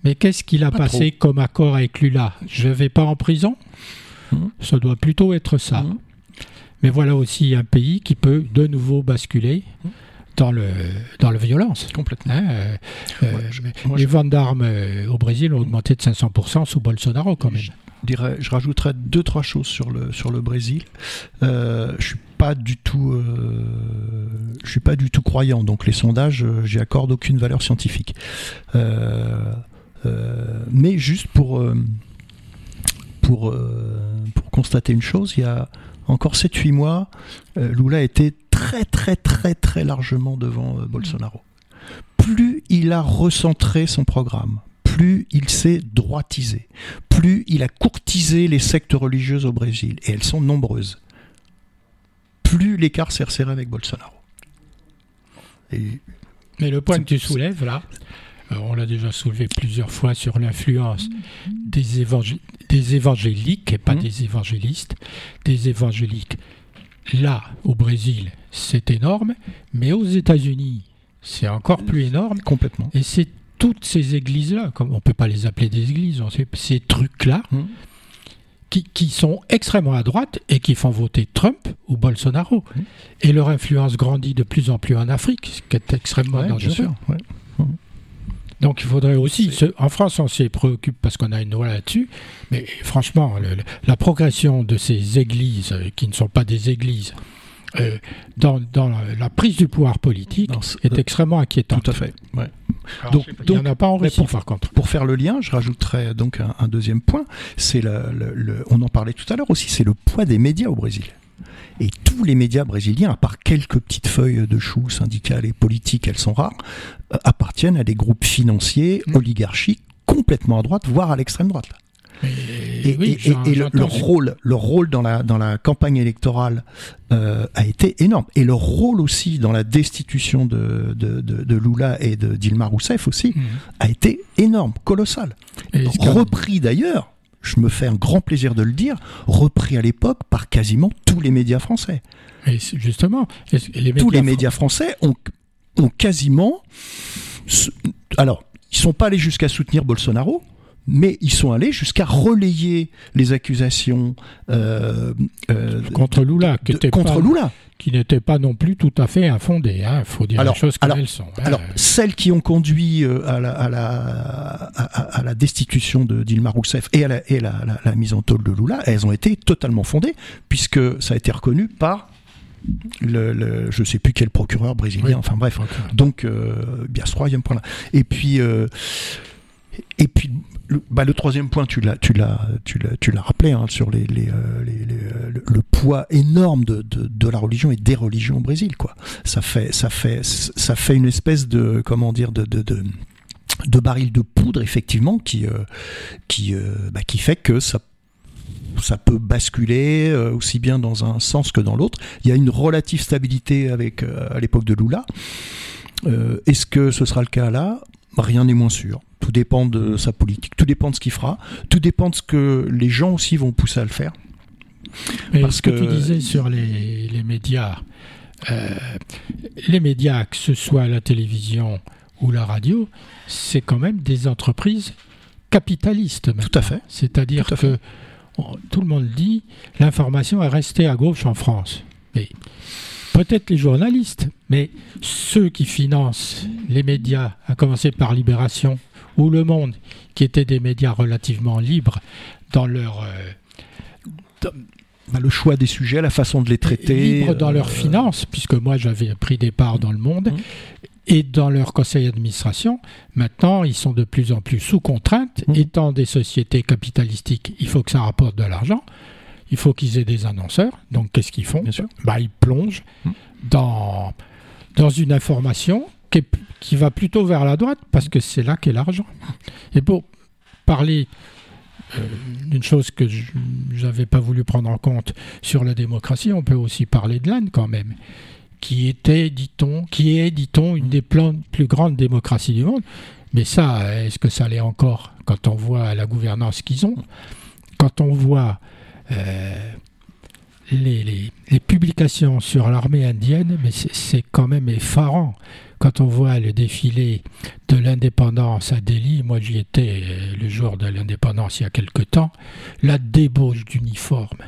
Mais qu'est-ce qu'il a passé comme accord avec Lula Je ne vais pas en prison hum. Ça doit plutôt être ça. Hum. Mais voilà aussi un pays qui peut de nouveau basculer hum. dans le dans la violence. Complètement. Hein, euh, euh, les ventes d'armes euh, au Brésil ont augmenté de 500% sous Bolsonaro quand même dirais, je rajouterais deux trois choses sur le sur le Brésil. Je suis pas du tout, je suis pas du tout croyant. Donc les sondages, j'y accorde aucune valeur scientifique. Mais juste pour pour pour constater une chose, il y a encore 7-8 mois, Lula était très très très très largement devant Bolsonaro. Plus il a recentré son programme, plus il s'est droitisé, plus il a courtisé les sectes religieuses au Brésil, et elles sont nombreuses, plus l'écart s'est resserré avec Bolsonaro. Mais le point que tu soulèves là, euh, on l'a déjà soulevé plusieurs fois sur l'influence des, des, évangéliques, et pas mmh. des évangélistes, des évangéliques. Là, au Brésil, c'est énorme, mais aux États-Unis, c'est encore plus énorme. Complètement. Et c'est toutes ces églises-là, comme on ne peut pas les appeler des églises, ces trucs-là, hum. qui, sont extrêmement à droite et qui font voter Trump ou Bolsonaro. Hum. Et leur influence grandit de plus en plus en Afrique, ce qui est extrêmement dangereux. Donc il faudrait aussi, en France on s'y préoccupe parce qu'on a une loi là-dessus, mais franchement, la progression de ces églises euh, qui ne sont pas des églises, euh, dans, la prise du pouvoir politique est extrêmement inquiétante. Tout à fait. donc, il n'y en a pas en Russie, pour, par contre. Pour faire le lien, je rajouterais donc un, deuxième point. C'est le, on en parlait tout à l'heure aussi, c'est le poids des médias au Brésil. Et tous les médias brésiliens, à part quelques petites feuilles de choux syndicales et politiques, elles sont rares, euh, appartiennent à des groupes financiers, mm. oligarchiques, complètement à droite, voire à l'extrême droite. Et, le, rôle, le rôle dans la, dans la campagne électorale euh, a été énorme. Et le rôle aussi dans la destitution de, de, de, Lula et de Dilma Rousseff aussi mhm. a été énorme, colossal. repris d'ailleurs, je me fais un grand plaisir de le dire, repris à l'époque par quasiment tous les médias français. Et justement, tous les médias français ont, ont quasiment... Alors, ils sont pas allés jusqu'à soutenir Bolsonaro, mais ils sont allés jusqu'à relayer les accusations euh, euh, contre Lula, qui contre Lula, qui n'étaient pas non plus tout à fait infondées. Il hein, faut dire les choses comme elles sont. Hein. Alors, celles qui ont conduit euh, à la, à la, à, la destitution de Dilma Rousseff et à, la, et la, la, mise en taule de Lula, elles ont été totalement fondées, puisque ça a été reconnu par le, le, je sais plus quel procureur brésilien, enfin bref. Donc, bien ce troisième point là. Et puis, et puis le, bah, le troisième point, tu l'as, tu tu tu rappelé hein, sur les, les, euh, euh, le, poids énorme de, la religion et des religions au Brésil, quoi. Ça fait, une espèce de, comment dire, de, poudre effectivement qui euh, bah, qui fait que ça ça peut basculer aussi bien dans un sens que dans l'autre. Il y a une relative stabilité avec à l'époque de Lula. Est-ce que ce sera le cas là? Rien n'est moins sûr. Tout dépend de sa politique, tout dépend de ce qu'il fera, tout dépend de ce que les gens aussi vont pousser à le faire. Parce ce que, tu disais sur les, médias, euh, les médias, que ce soit la télévision ou la radio, c'est quand même des entreprises capitalistes. Tout à fait. C'est-à-dire que tout le monde dit l'information est restée à gauche en France. Mais peut-être les journalistes, mais ceux qui financent les médias, à commencer par Libération ou Le Monde, qui étaient des médias relativement libres dans leur, euh, bah, le choix des sujets, la façon de les traiter. Libres dans leurs finances, puisque moi j'avais pris des parts dans le monde, mmh. et dans leur conseil d'administration. Maintenant, ils sont de plus en plus sous contrainte. Mmh. Étant des sociétés capitalistiques, il faut que ça rapporte de l'argent. Il faut qu'ils aient des annonceurs. Donc, qu'est-ce qu'ils font? Bah, Ils plongent mmh. dans, dans une information qui, va plutôt vers la droite, parce que c'est là qu'est l'argent. Et pour parler euh, d'une chose que je n'avais pas voulu prendre en compte sur la démocratie, on peut aussi parler de l'Inde quand même, qui était, dit-on, qui est, dit-on, une des plus grandes démocraties du monde. Mais ça, est-ce que ça l'est encore quand on voit la gouvernance qu'ils ont Quand on voit euh, les, publications sur l'armée indienne, mais c'est quand même effarant. Quand on voit le défilé de l'indépendance à Delhi, moi j'y étais euh, le jour de l'indépendance il y a quelque temps, la débauche d'uniformes.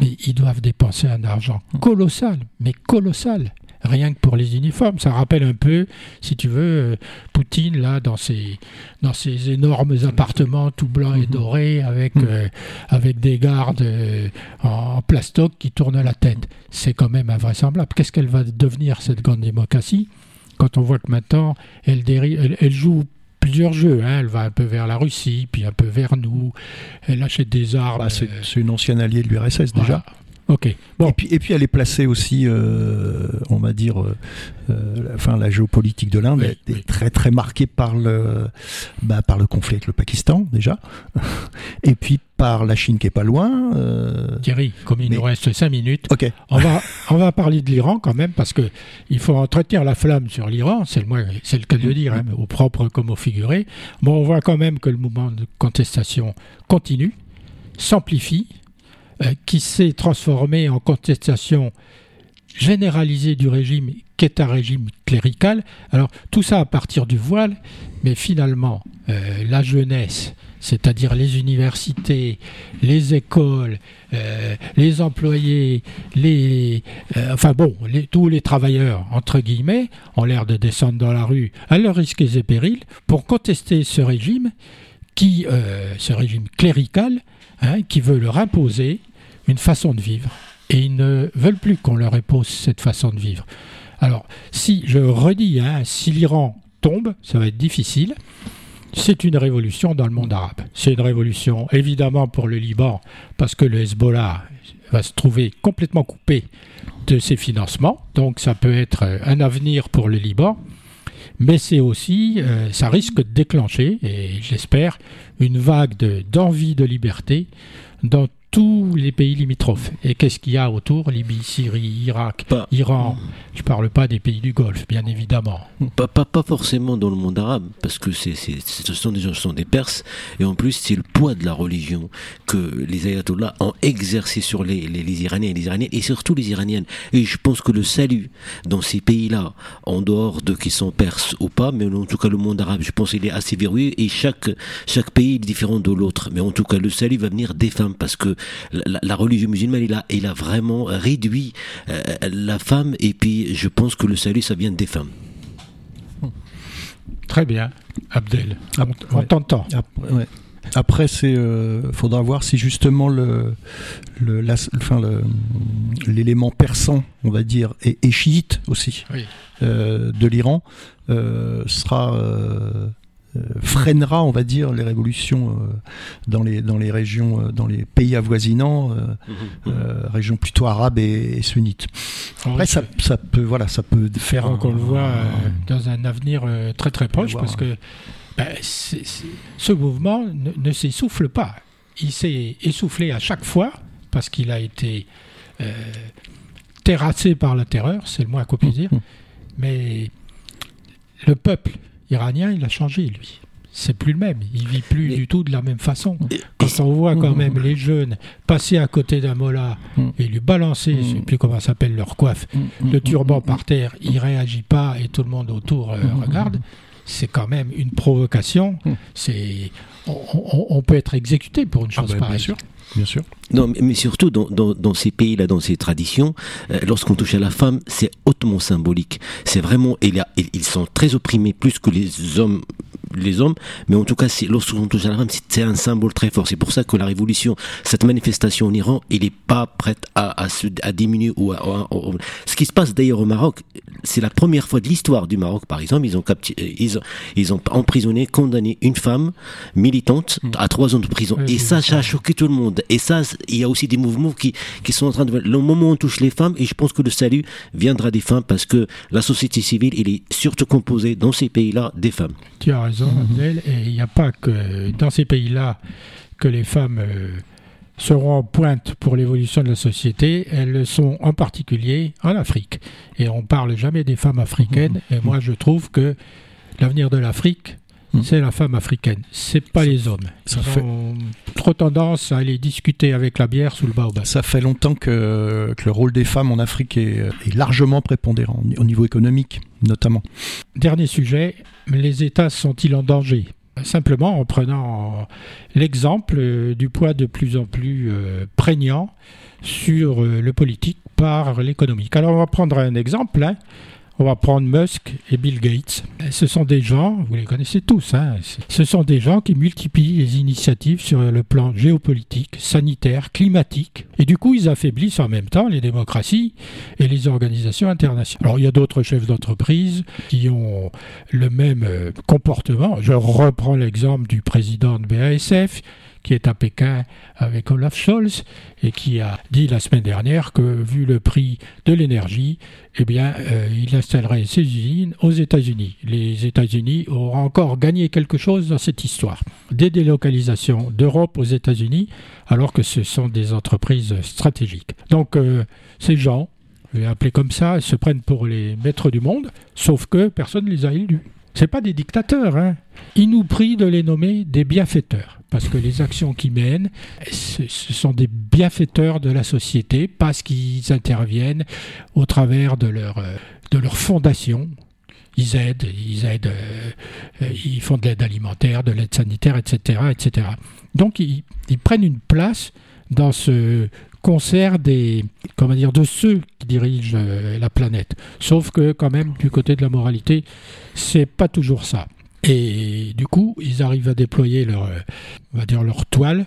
Mais ils doivent dépenser un argent colossal, mais colossal rien que pour les uniformes. Ça rappelle un peu, si tu veux, euh, Poutine, là, dans ses, dans ses énormes appartements tout blancs et mhm. dorés, avec, mhm. euh, avec des gardes euh, en plastoc qui tournent la tête. C'est quand même invraisemblable. Qu'est-ce qu'elle va devenir, cette grande démocratie, quand on voit que maintenant, elle, elle, joue plusieurs jeux. Hein. Elle va un peu vers la Russie, puis un peu vers nous. Elle achète des armes. Bah, c'est une ancienne alliée de l'URSS déjà. Ok. Bon. Et puis, et puis elle est placée aussi, euh, on va dire, euh, euh, enfin la géopolitique de l'Inde est, très très marquée par le, bah, par le conflit avec le Pakistan déjà, et puis par la Chine qui est pas loin. Thierry, comme il nous reste 5 minutes, ok. on va on va parler de l'Iran quand même parce que il faut entretenir la flamme sur l'Iran, c'est le moins, c'est le cas de le dire, hein, au propre comme au figuré. Bon, on voit quand même que le mouvement de contestation continue, s'amplifie qui s'est transformé en contestation généralisée du régime qui est un régime clérical. Alors tout ça à partir du voile, mais finalement euh, la jeunesse, c'est-à-dire les universités, les écoles, euh, les employés, les, enfin bon, tous les travailleurs entre guillemets ont l'air de descendre dans la rue à leurs risques et périls pour contester ce régime qui, ce régime clérical, hein, qui veut leur imposer une façon de vivre. Et ils ne veulent plus qu'on leur impose cette façon de vivre. Alors, si, je redis, hein, si l'Iran tombe, ça va être difficile. C'est une révolution dans le monde arabe. C'est une révolution évidemment pour le Liban, parce que le Hezbollah va se trouver complètement coupé de ses financements. Donc ça peut être un avenir pour le Liban. Mais c'est aussi, euh, ça risque de déclencher, et j'espère, une vague d'envie de, liberté dans tous les pays limitrophes. Et qu'est-ce qu'il y a autour? Libye, Syrie, Irak, Iran. Je ne parle pas des pays du Golfe, bien évidemment. Pas, pas, pas forcément dans le monde arabe, parce que c'est, ce sont des gens, ce sont des Perses, et en plus c'est le poids de la religion que les ayatollahs ont exercé sur les, les, Iraniens et les Iraniennes, et surtout les Iraniennes. Et je pense que le salut dans ces pays-là, en dehors de qui sont Perses ou pas, mais en tout cas le monde arabe, je pense qu'il est assez verrouillé, et chaque, chaque pays est différent de l'autre. Mais en tout cas, le salut va venir des femmes, parce que la, religion musulmane, il a, il a vraiment réduit euh, la femme, et puis je pense que le salut, ça vient des femmes. Très bien, Abdel. on, t'entend. Après, c'est, euh, faudra voir si justement le, le, l'élément persan, on va dire, et, chiite aussi euh, de l'Iran sera euh, freinera, on va dire, les révolutions euh, dans les dans les régions, euh, dans les pays avoisinants, mmh, mmh. régions plutôt arabes et, sunnites. Après, ça, ça, peut, voilà, ça peut faire. Donc on le voit dans un avenir très très proche, parce que ben, ce mouvement ne, s'essouffle pas. Il s'est essoufflé à chaque fois parce qu'il a été terrassé par la terreur, c'est le moins qu'on puisse mmh, dire. Mais le peuple iranien, il a changé, lui. C'est plus le même. Il vit plus du tout de la même façon. Quand on voit quand même les jeunes passer à côté d'un mollah mm. et lui balancer, je ne sais plus comment s'appelle leur coiffe, mm, mm, le turban par terre, il réagit pas et tout le monde autour euh, regarde. C'est quand même une provocation. C'est on, peut être exécuté pour une ah chose ben, pareille. Bien sûr. Bien sûr. Non, mais, surtout dans, dans, ces pays-là, dans ces traditions, euh, lorsqu'on touche à la femme, c'est hautement symbolique. C'est vraiment, y a, ils sont très opprimés plus que les hommes les hommes, mais en tout cas, lorsqu'on touche à la femme, c'est un symbole très fort. C'est pour ça que la révolution, cette manifestation en Iran, il n'est pas prête à, à, se, à diminuer. Ou à, Ce qui se passe d'ailleurs au Maroc, c'est la première fois de l'histoire du Maroc, par exemple, ils ont, ils, ont, ils ont emprisonné, condamné une femme militante mm. à trois ans de prison. et ça, ça a choqué tout le monde. Et ça, il y a aussi des mouvements qui, qui sont en train de... Le moment où on touche les femmes, et je pense que le salut viendra des femmes parce que la société civile, il est surtout composée dans ces pays-là des femmes. Tu as raison, mhm. Abdel, et il n'y a pas que dans ces pays-là que les femmes euh, seront en pointe pour l'évolution de la société, elles le sont en particulier en Afrique. Et on parle jamais des femmes africaines, mhm. et moi je trouve que l'avenir de l'Afrique, Hmm. c'est la femme africaine, c'est pas les hommes. Ça Ils fait... ont trop tendance à aller discuter avec la bière sous le baobab. Ça fait longtemps que, le rôle des femmes en Afrique est, largement prépondérant, au niveau économique notamment. Dernier sujet, les États sont-ils en danger? Simplement en prenant l'exemple du poids de plus en plus euh, prégnant sur euh, le politique par l'économique. Alors on va prendre un exemple. Hein. On va prendre Musk et Bill Gates. Ce sont des gens, vous les connaissez tous, hein, ce sont des gens qui multiplient les initiatives sur le plan géopolitique, sanitaire, climatique. Et du coup, ils affaiblissent en même temps les démocraties et les organisations internationales. Alors, il y a d'autres chefs d'entreprise qui ont le même euh, comportement. Je reprends l'exemple du président de BASF qui est à Pékin avec Olaf Scholz et qui a dit la semaine dernière que vu le prix de l'énergie, eh bien, euh, il installerait ses usines aux États-Unis. Les États-Unis auront encore gagné quelque chose dans cette histoire. Des délocalisations d'Europe aux États-Unis, alors que ce sont des entreprises stratégiques. Donc, euh, ces gens, je vais appeler comme ça, se prennent pour les maîtres du monde, sauf que personne ne les a élus. C'est pas des dictateurs, hein. Ils nous prient de les nommer des bienfaiteurs, parce que les actions qu'ils mènent, ce, sont des bienfaiteurs de la société, parce qu'ils interviennent au travers de leur, euh, de leur fondation. Ils aident, ils aident, euh, ils font de l'aide alimentaire, de l'aide sanitaire, etc., etc. Donc ils prennent une place dans ce concert des, comment dire, de ceux qui dirigent euh, la planète. Sauf que quand même, du côté de la moralité, c'est pas toujours ça. Et du coup, ils arrivent à déployer leur, euh, on dire leur toile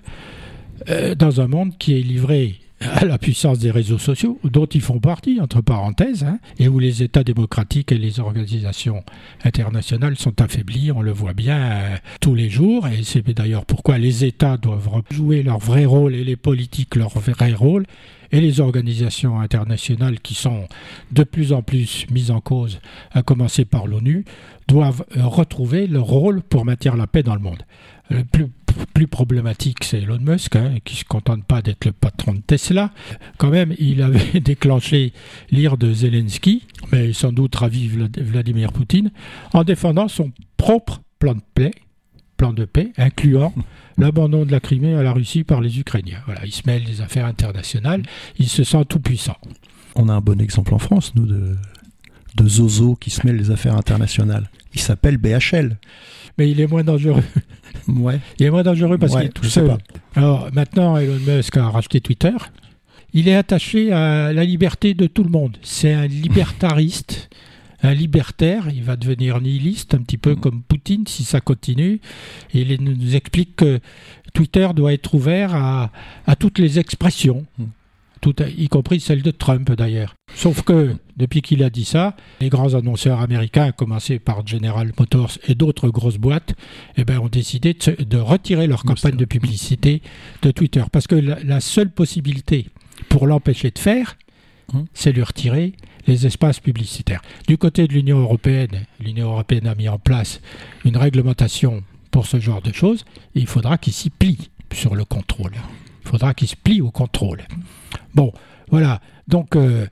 euh, dans un monde qui est livré à la puissance des réseaux sociaux, dont ils font partie, entre parenthèses, hein, et où les États démocratiques et les organisations internationales sont affaiblis, on le voit bien euh, tous les jours, et c'est d'ailleurs pourquoi les États doivent jouer leur vrai rôle et les politiques leur vrai rôle, et les organisations internationales qui sont de plus en plus mises en cause, à commencer par l'ONU, doivent euh, retrouver leur rôle pour maintenir la paix dans le monde. Plus, plus problématique, c'est Elon Musk, hein, qui ne se contente pas d'être le patron de Tesla. Quand même, il avait déclenché l'ire de Zelensky, mais sans doute ravi Vladimir Poutine, en défendant son propre plan de paix, plan de paix incluant l'abandon de la Crimée à la Russie par les Ukrainiens. Voilà, il se mêle des affaires internationales, il se sent tout puissant. On a un bon exemple en France, nous, de, de Zozo qui se mêle des affaires internationales. Il s'appelle BHL. Mais il est moins dangereux. Ouais. Il est moins dangereux parce qu'il est tout seul. Alors maintenant, Elon Musk a racheté Twitter. Il est attaché à la liberté de tout le monde. C'est un libertariste un libertaire, il va devenir nihiliste, un petit peu mm. comme Poutine si ça continue. il nous explique que Twitter doit être ouvert à, toutes les expressions, mm. Tout, y compris celle de Trump d'ailleurs. Sauf que depuis qu'il a dit ça, les grands annonceurs américains, à commencer par General Motors et d'autres grosses boîtes, eh ben, ont décidé de, retirer leur campagne de publicité de Twitter. Parce que la seule possibilité pour l'empêcher de faire, mm. c'est lui retirer les espaces publicitaires. Du côté de l'Union européenne, l'Union européenne a mis en place une réglementation pour ce genre de choses, il faudra qu'il s'y plie sur le contrôle. Il faudra qu'il se plie au contrôle. Bon, voilà. Donc, euh,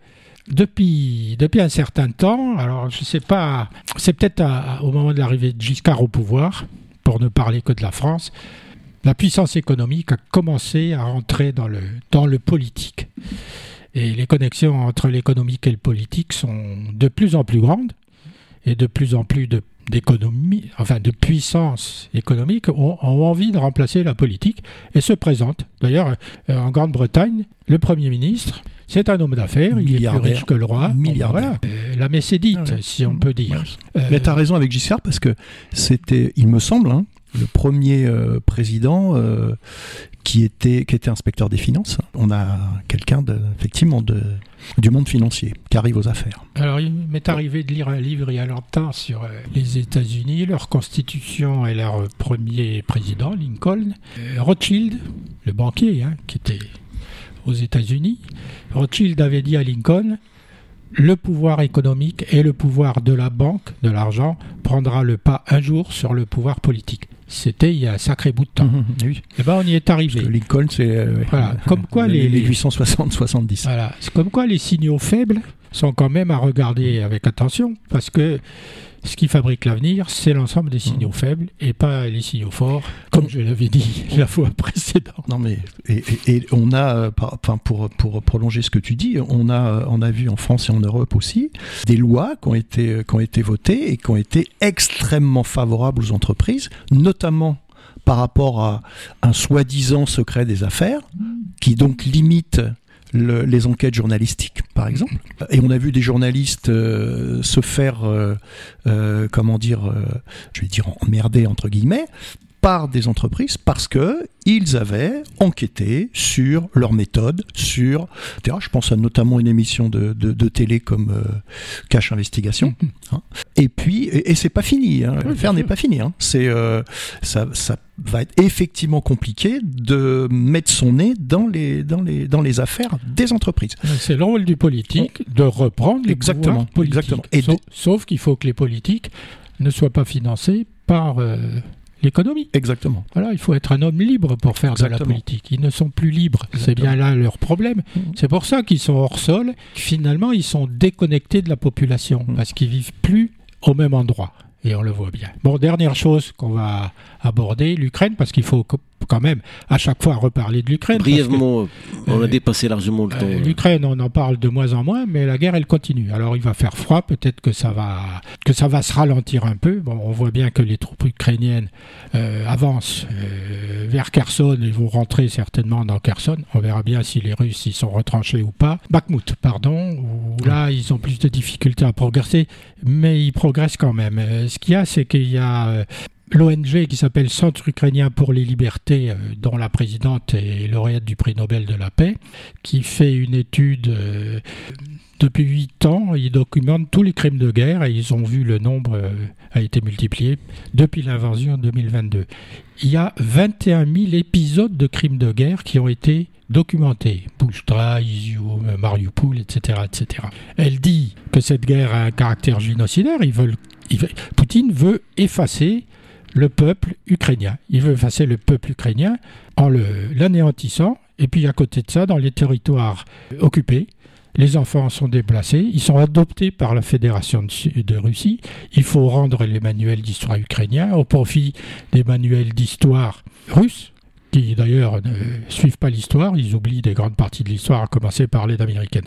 depuis, depuis un certain temps, alors je ne sais pas, c'est peut-être au moment de l'arrivée de Giscard au pouvoir, pour ne parler que de la France, la puissance économique a commencé à entrer dans le, dans le politique. Et les connexions entre l'économique et le politique sont de plus en plus grandes et de plus en plus d'économie, enfin de puissance économique ont, envie de remplacer la politique et se présentent. D'ailleurs, euh, en Grande-Bretagne, le Premier ministre, C'est un homme d'affaires, il est plus riche que le roi. Milliardaire. Euh, la messe est dite, si on peut dire. Mais tu as raison avec Giscard parce que c'était, il me semble, hein, le premier président qui était, qui était inspecteur des finances. On a quelqu'un de, effectivement de, du monde financier qui arrive aux affaires. Alors, il m'est arrivé de lire un livre il y a longtemps sur euh, les États-Unis, leur constitution et leur premier président, Lincoln. Euh, Rothschild, le banquier hein, qui était aux États-Unis, Rothschild avait dit à Lincoln le pouvoir économique et le pouvoir de la banque, de l'argent, prendra le pas un jour sur le pouvoir politique. C'était il y a un sacré bout de temps. Mhm, oui. Et eh ben on y est arrivé. Lincoln, c'est euh, voilà. comme quoi les, les 860-70. Voilà. C'est comme quoi les signaux faibles sont quand même à regarder avec attention parce que ce qui fabrique l'avenir, c'est l'ensemble des signaux mmh. faibles et pas les signaux forts, comme je l'avais dit la fois précédente. Non mais et, on a, euh, enfin pour pour prolonger ce que tu dis, on a on a vu en France et en Europe aussi des lois qui ont été qui ont été votées et qui ont été extrêmement favorables aux entreprises, notamment par rapport à un soi-disant secret des affaires, qui donc limite les enquêtes journalistiques, par exemple. Et on a vu des journalistes euh, se faire, euh, euh, comment dire, je vais dire emmerder entre guillemets, par des entreprises parce que ils avaient enquêté sur leurs méthodes, sur, je pense à notamment une émission de, de, télé comme Cache Investigation. Mm-hmm. Hein. Et puis, et, c'est pas fini, hein. l'affaire n'est pas fini. Hein. C'est, ça, ça va être effectivement compliqué de mettre son nez dans les, dans les, dans les affaires des entreprises. C'est le rôle du politique de reprendre les exactement, politiques. Exactement. Et sauf, qu'il faut que les politiques ne soient pas financés par euh, l'économie. Exactement. Voilà, il faut être un homme libre pour faire de la politique. Ils ne sont plus libres. C'est bien là leur problème. Mm. C'est pour ça qu'ils sont hors sol. Finalement, ils sont déconnectés de la population mm. parce qu'ils vivent plus au même endroit et on le voit bien. Bon, dernière chose qu'on va aborder, l'Ukraine, parce qu'il faut quand même à chaque fois reparler de l'Ukraine. Brièvement, on a euh, dépassé largement le temps. Euh, L'Ukraine, on en parle de moins en moins, mais la guerre, elle continue. Alors il va faire froid, peut-être que ça va que ça va se ralentir un peu. Bon, on voit bien que les troupes ukrainiennes euh, avancent vers Kherson, ils vont rentrer certainement dans Kherson. On verra bien si les Russes y sont retranchés ou pas. Bakhmut, pardon, où là ils ont plus de difficultés à progresser, mais ils progressent quand même. ce qu'il y a, c'est qu'il y a L'ONG qui s'appelle Centre ukrainien pour les libertés, euh, dont la présidente est lauréate du prix Nobel de la paix, qui fait une étude euh, depuis huit ans. Ils documentent tous les crimes de guerre et ils ont vu le nombre euh, a été multiplié depuis l'invasion en 2022. Il y a 21 000 épisodes de crimes de guerre qui ont été documentés. Bouchtra, Izium, Mariupol, etc., etc. Elle dit que cette guerre a un caractère génocidaire. Ils Poutine veut effacer le peuple ukrainien. Il veut effacer le peuple ukrainien en l'anéantissant. Et puis à côté de ça, dans les territoires occupés, les enfants sont déplacés, ils sont adoptés par la Fédération de, Russie. Il faut rendre les manuels d'histoire ukrainiens au profit des manuels d'histoire russes, qui d'ailleurs ne suivent pas l'histoire, ils oublient des grandes parties de l'histoire, à commencer par l'aide américaine.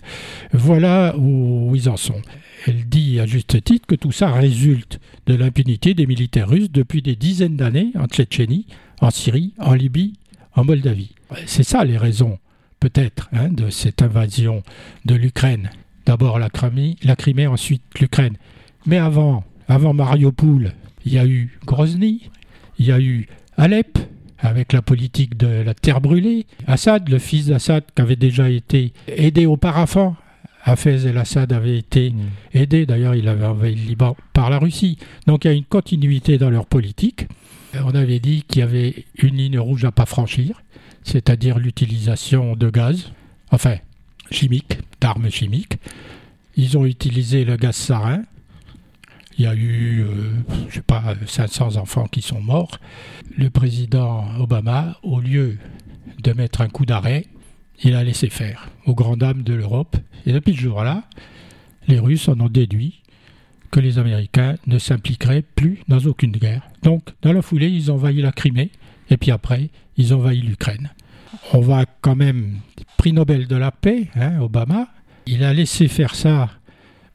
Voilà où ils en sont. Elle dit à juste titre que tout ça résulte de l'impunité des militaires russes depuis des dizaines d'années en Tchétchénie, en Syrie, en Libye, en Moldavie. C'est ça les raisons, peut-être, hein, de cette invasion de l'Ukraine. D'abord la Crimée, la Crimée, ensuite l'Ukraine. Mais avant, avant Mariupol, il y a eu Grozny, il y a eu Alep, avec la politique de la terre brûlée. Assad, le fils d'Assad, qui avait déjà été aidé auparavant Hafez el-Assad avait été mm. aidé, d'ailleurs il avait envahi le Liban par la Russie. Donc il y a une continuité dans leur politique. On avait dit qu'il y avait une ligne rouge à pas franchir, c'est-à-dire l'utilisation de gaz, enfin chimique, d'armes chimiques. Ils ont utilisé le gaz sarin. Il y a eu, euh, je sais pas, 500 enfants qui sont morts. Le président Obama, au lieu de mettre un coup d'arrêt, il a laissé faire, aux grandes dames de l'Europe. Et depuis ce jour-là, les Russes en ont déduit que les Américains ne s'impliqueraient plus dans aucune guerre. Donc, dans la foulée, ils ont envahi la Crimée, et puis après, ils ont envahi l'Ukraine. On va quand même, prix Nobel de la paix, hein, Obama, il a laissé faire ça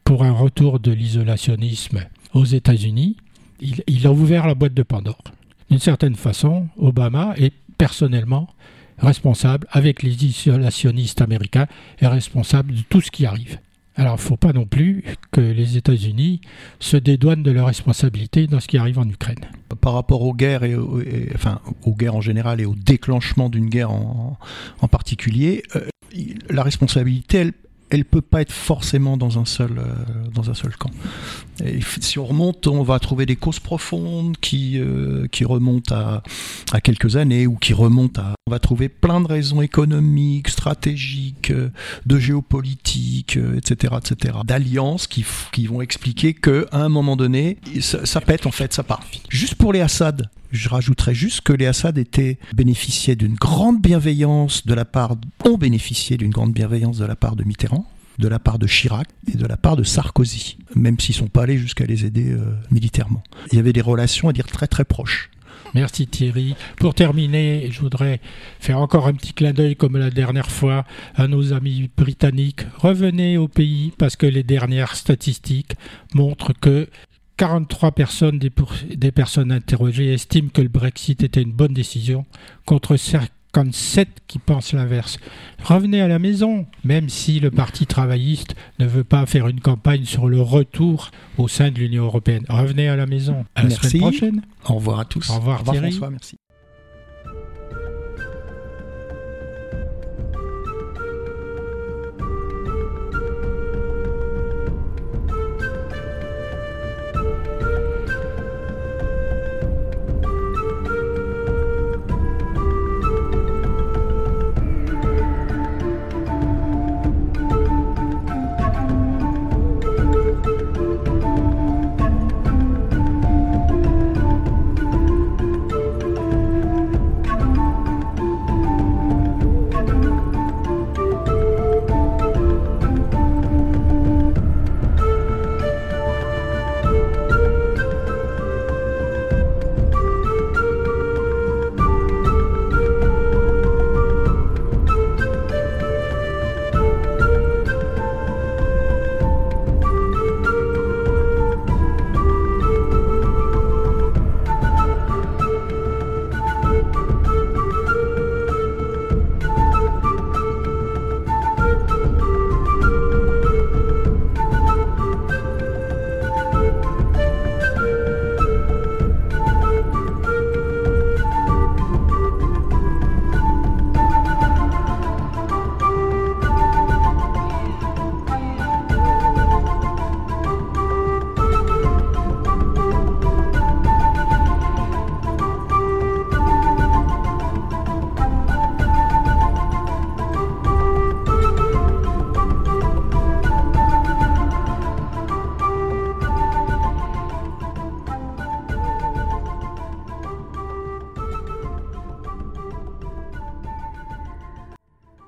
pour un retour de l'isolationnisme aux États-Unis. Il, il, a ouvert la boîte de Pandore. D'une certaine façon, Obama est personnellement responsable, avec les isolationnistes américains, est responsable de tout ce qui arrive. Alors, il ne faut pas non plus que les États-Unis se dédouanent de leurs responsabilités dans ce qui arrive en Ukraine. Par rapport aux guerres, et, enfin, aux guerres en général et au déclenchement d'une guerre en, particulier, euh, la responsabilité, elle, elle peut pas être forcément dans un seul, euh, dans un seul camp. Si on remonte, on va trouver des causes profondes qui, euh, qui remontent à, à, quelques années ou qui remontent à. On va trouver plein de raisons économiques, stratégiques, euh, de géopolitique, etc., etc., d'alliances qui, qui vont expliquer que à un moment donné, ça, ça pète en fait, ça part. Juste pour les Assad, je rajouterais juste que les Assad étaient bénéficiaient d'une grande bienveillance de la part, ont bénéficié d'une grande bienveillance de la part de Mitterrand, de la part de Chirac et de la part de Sarkozy, même s'ils sont pas allés jusqu'à les aider euh, militairement. Il y avait des relations à dire très très proches. Merci Thierry. Pour terminer, je voudrais faire encore un petit clin d'œil comme la dernière fois à nos amis britanniques. Revenez au pays parce que les dernières statistiques montrent que 43 personnes des, personnes interrogées estiment que le Brexit était une bonne décision, contre 57 qui pensent l'inverse. Revenez à la maison, même si le Parti travailliste ne veut pas faire une campagne sur le retour au sein de l'Union européenne. Revenez à la maison. À la semaine prochaine. Au revoir à tous. Au revoir, François, merci.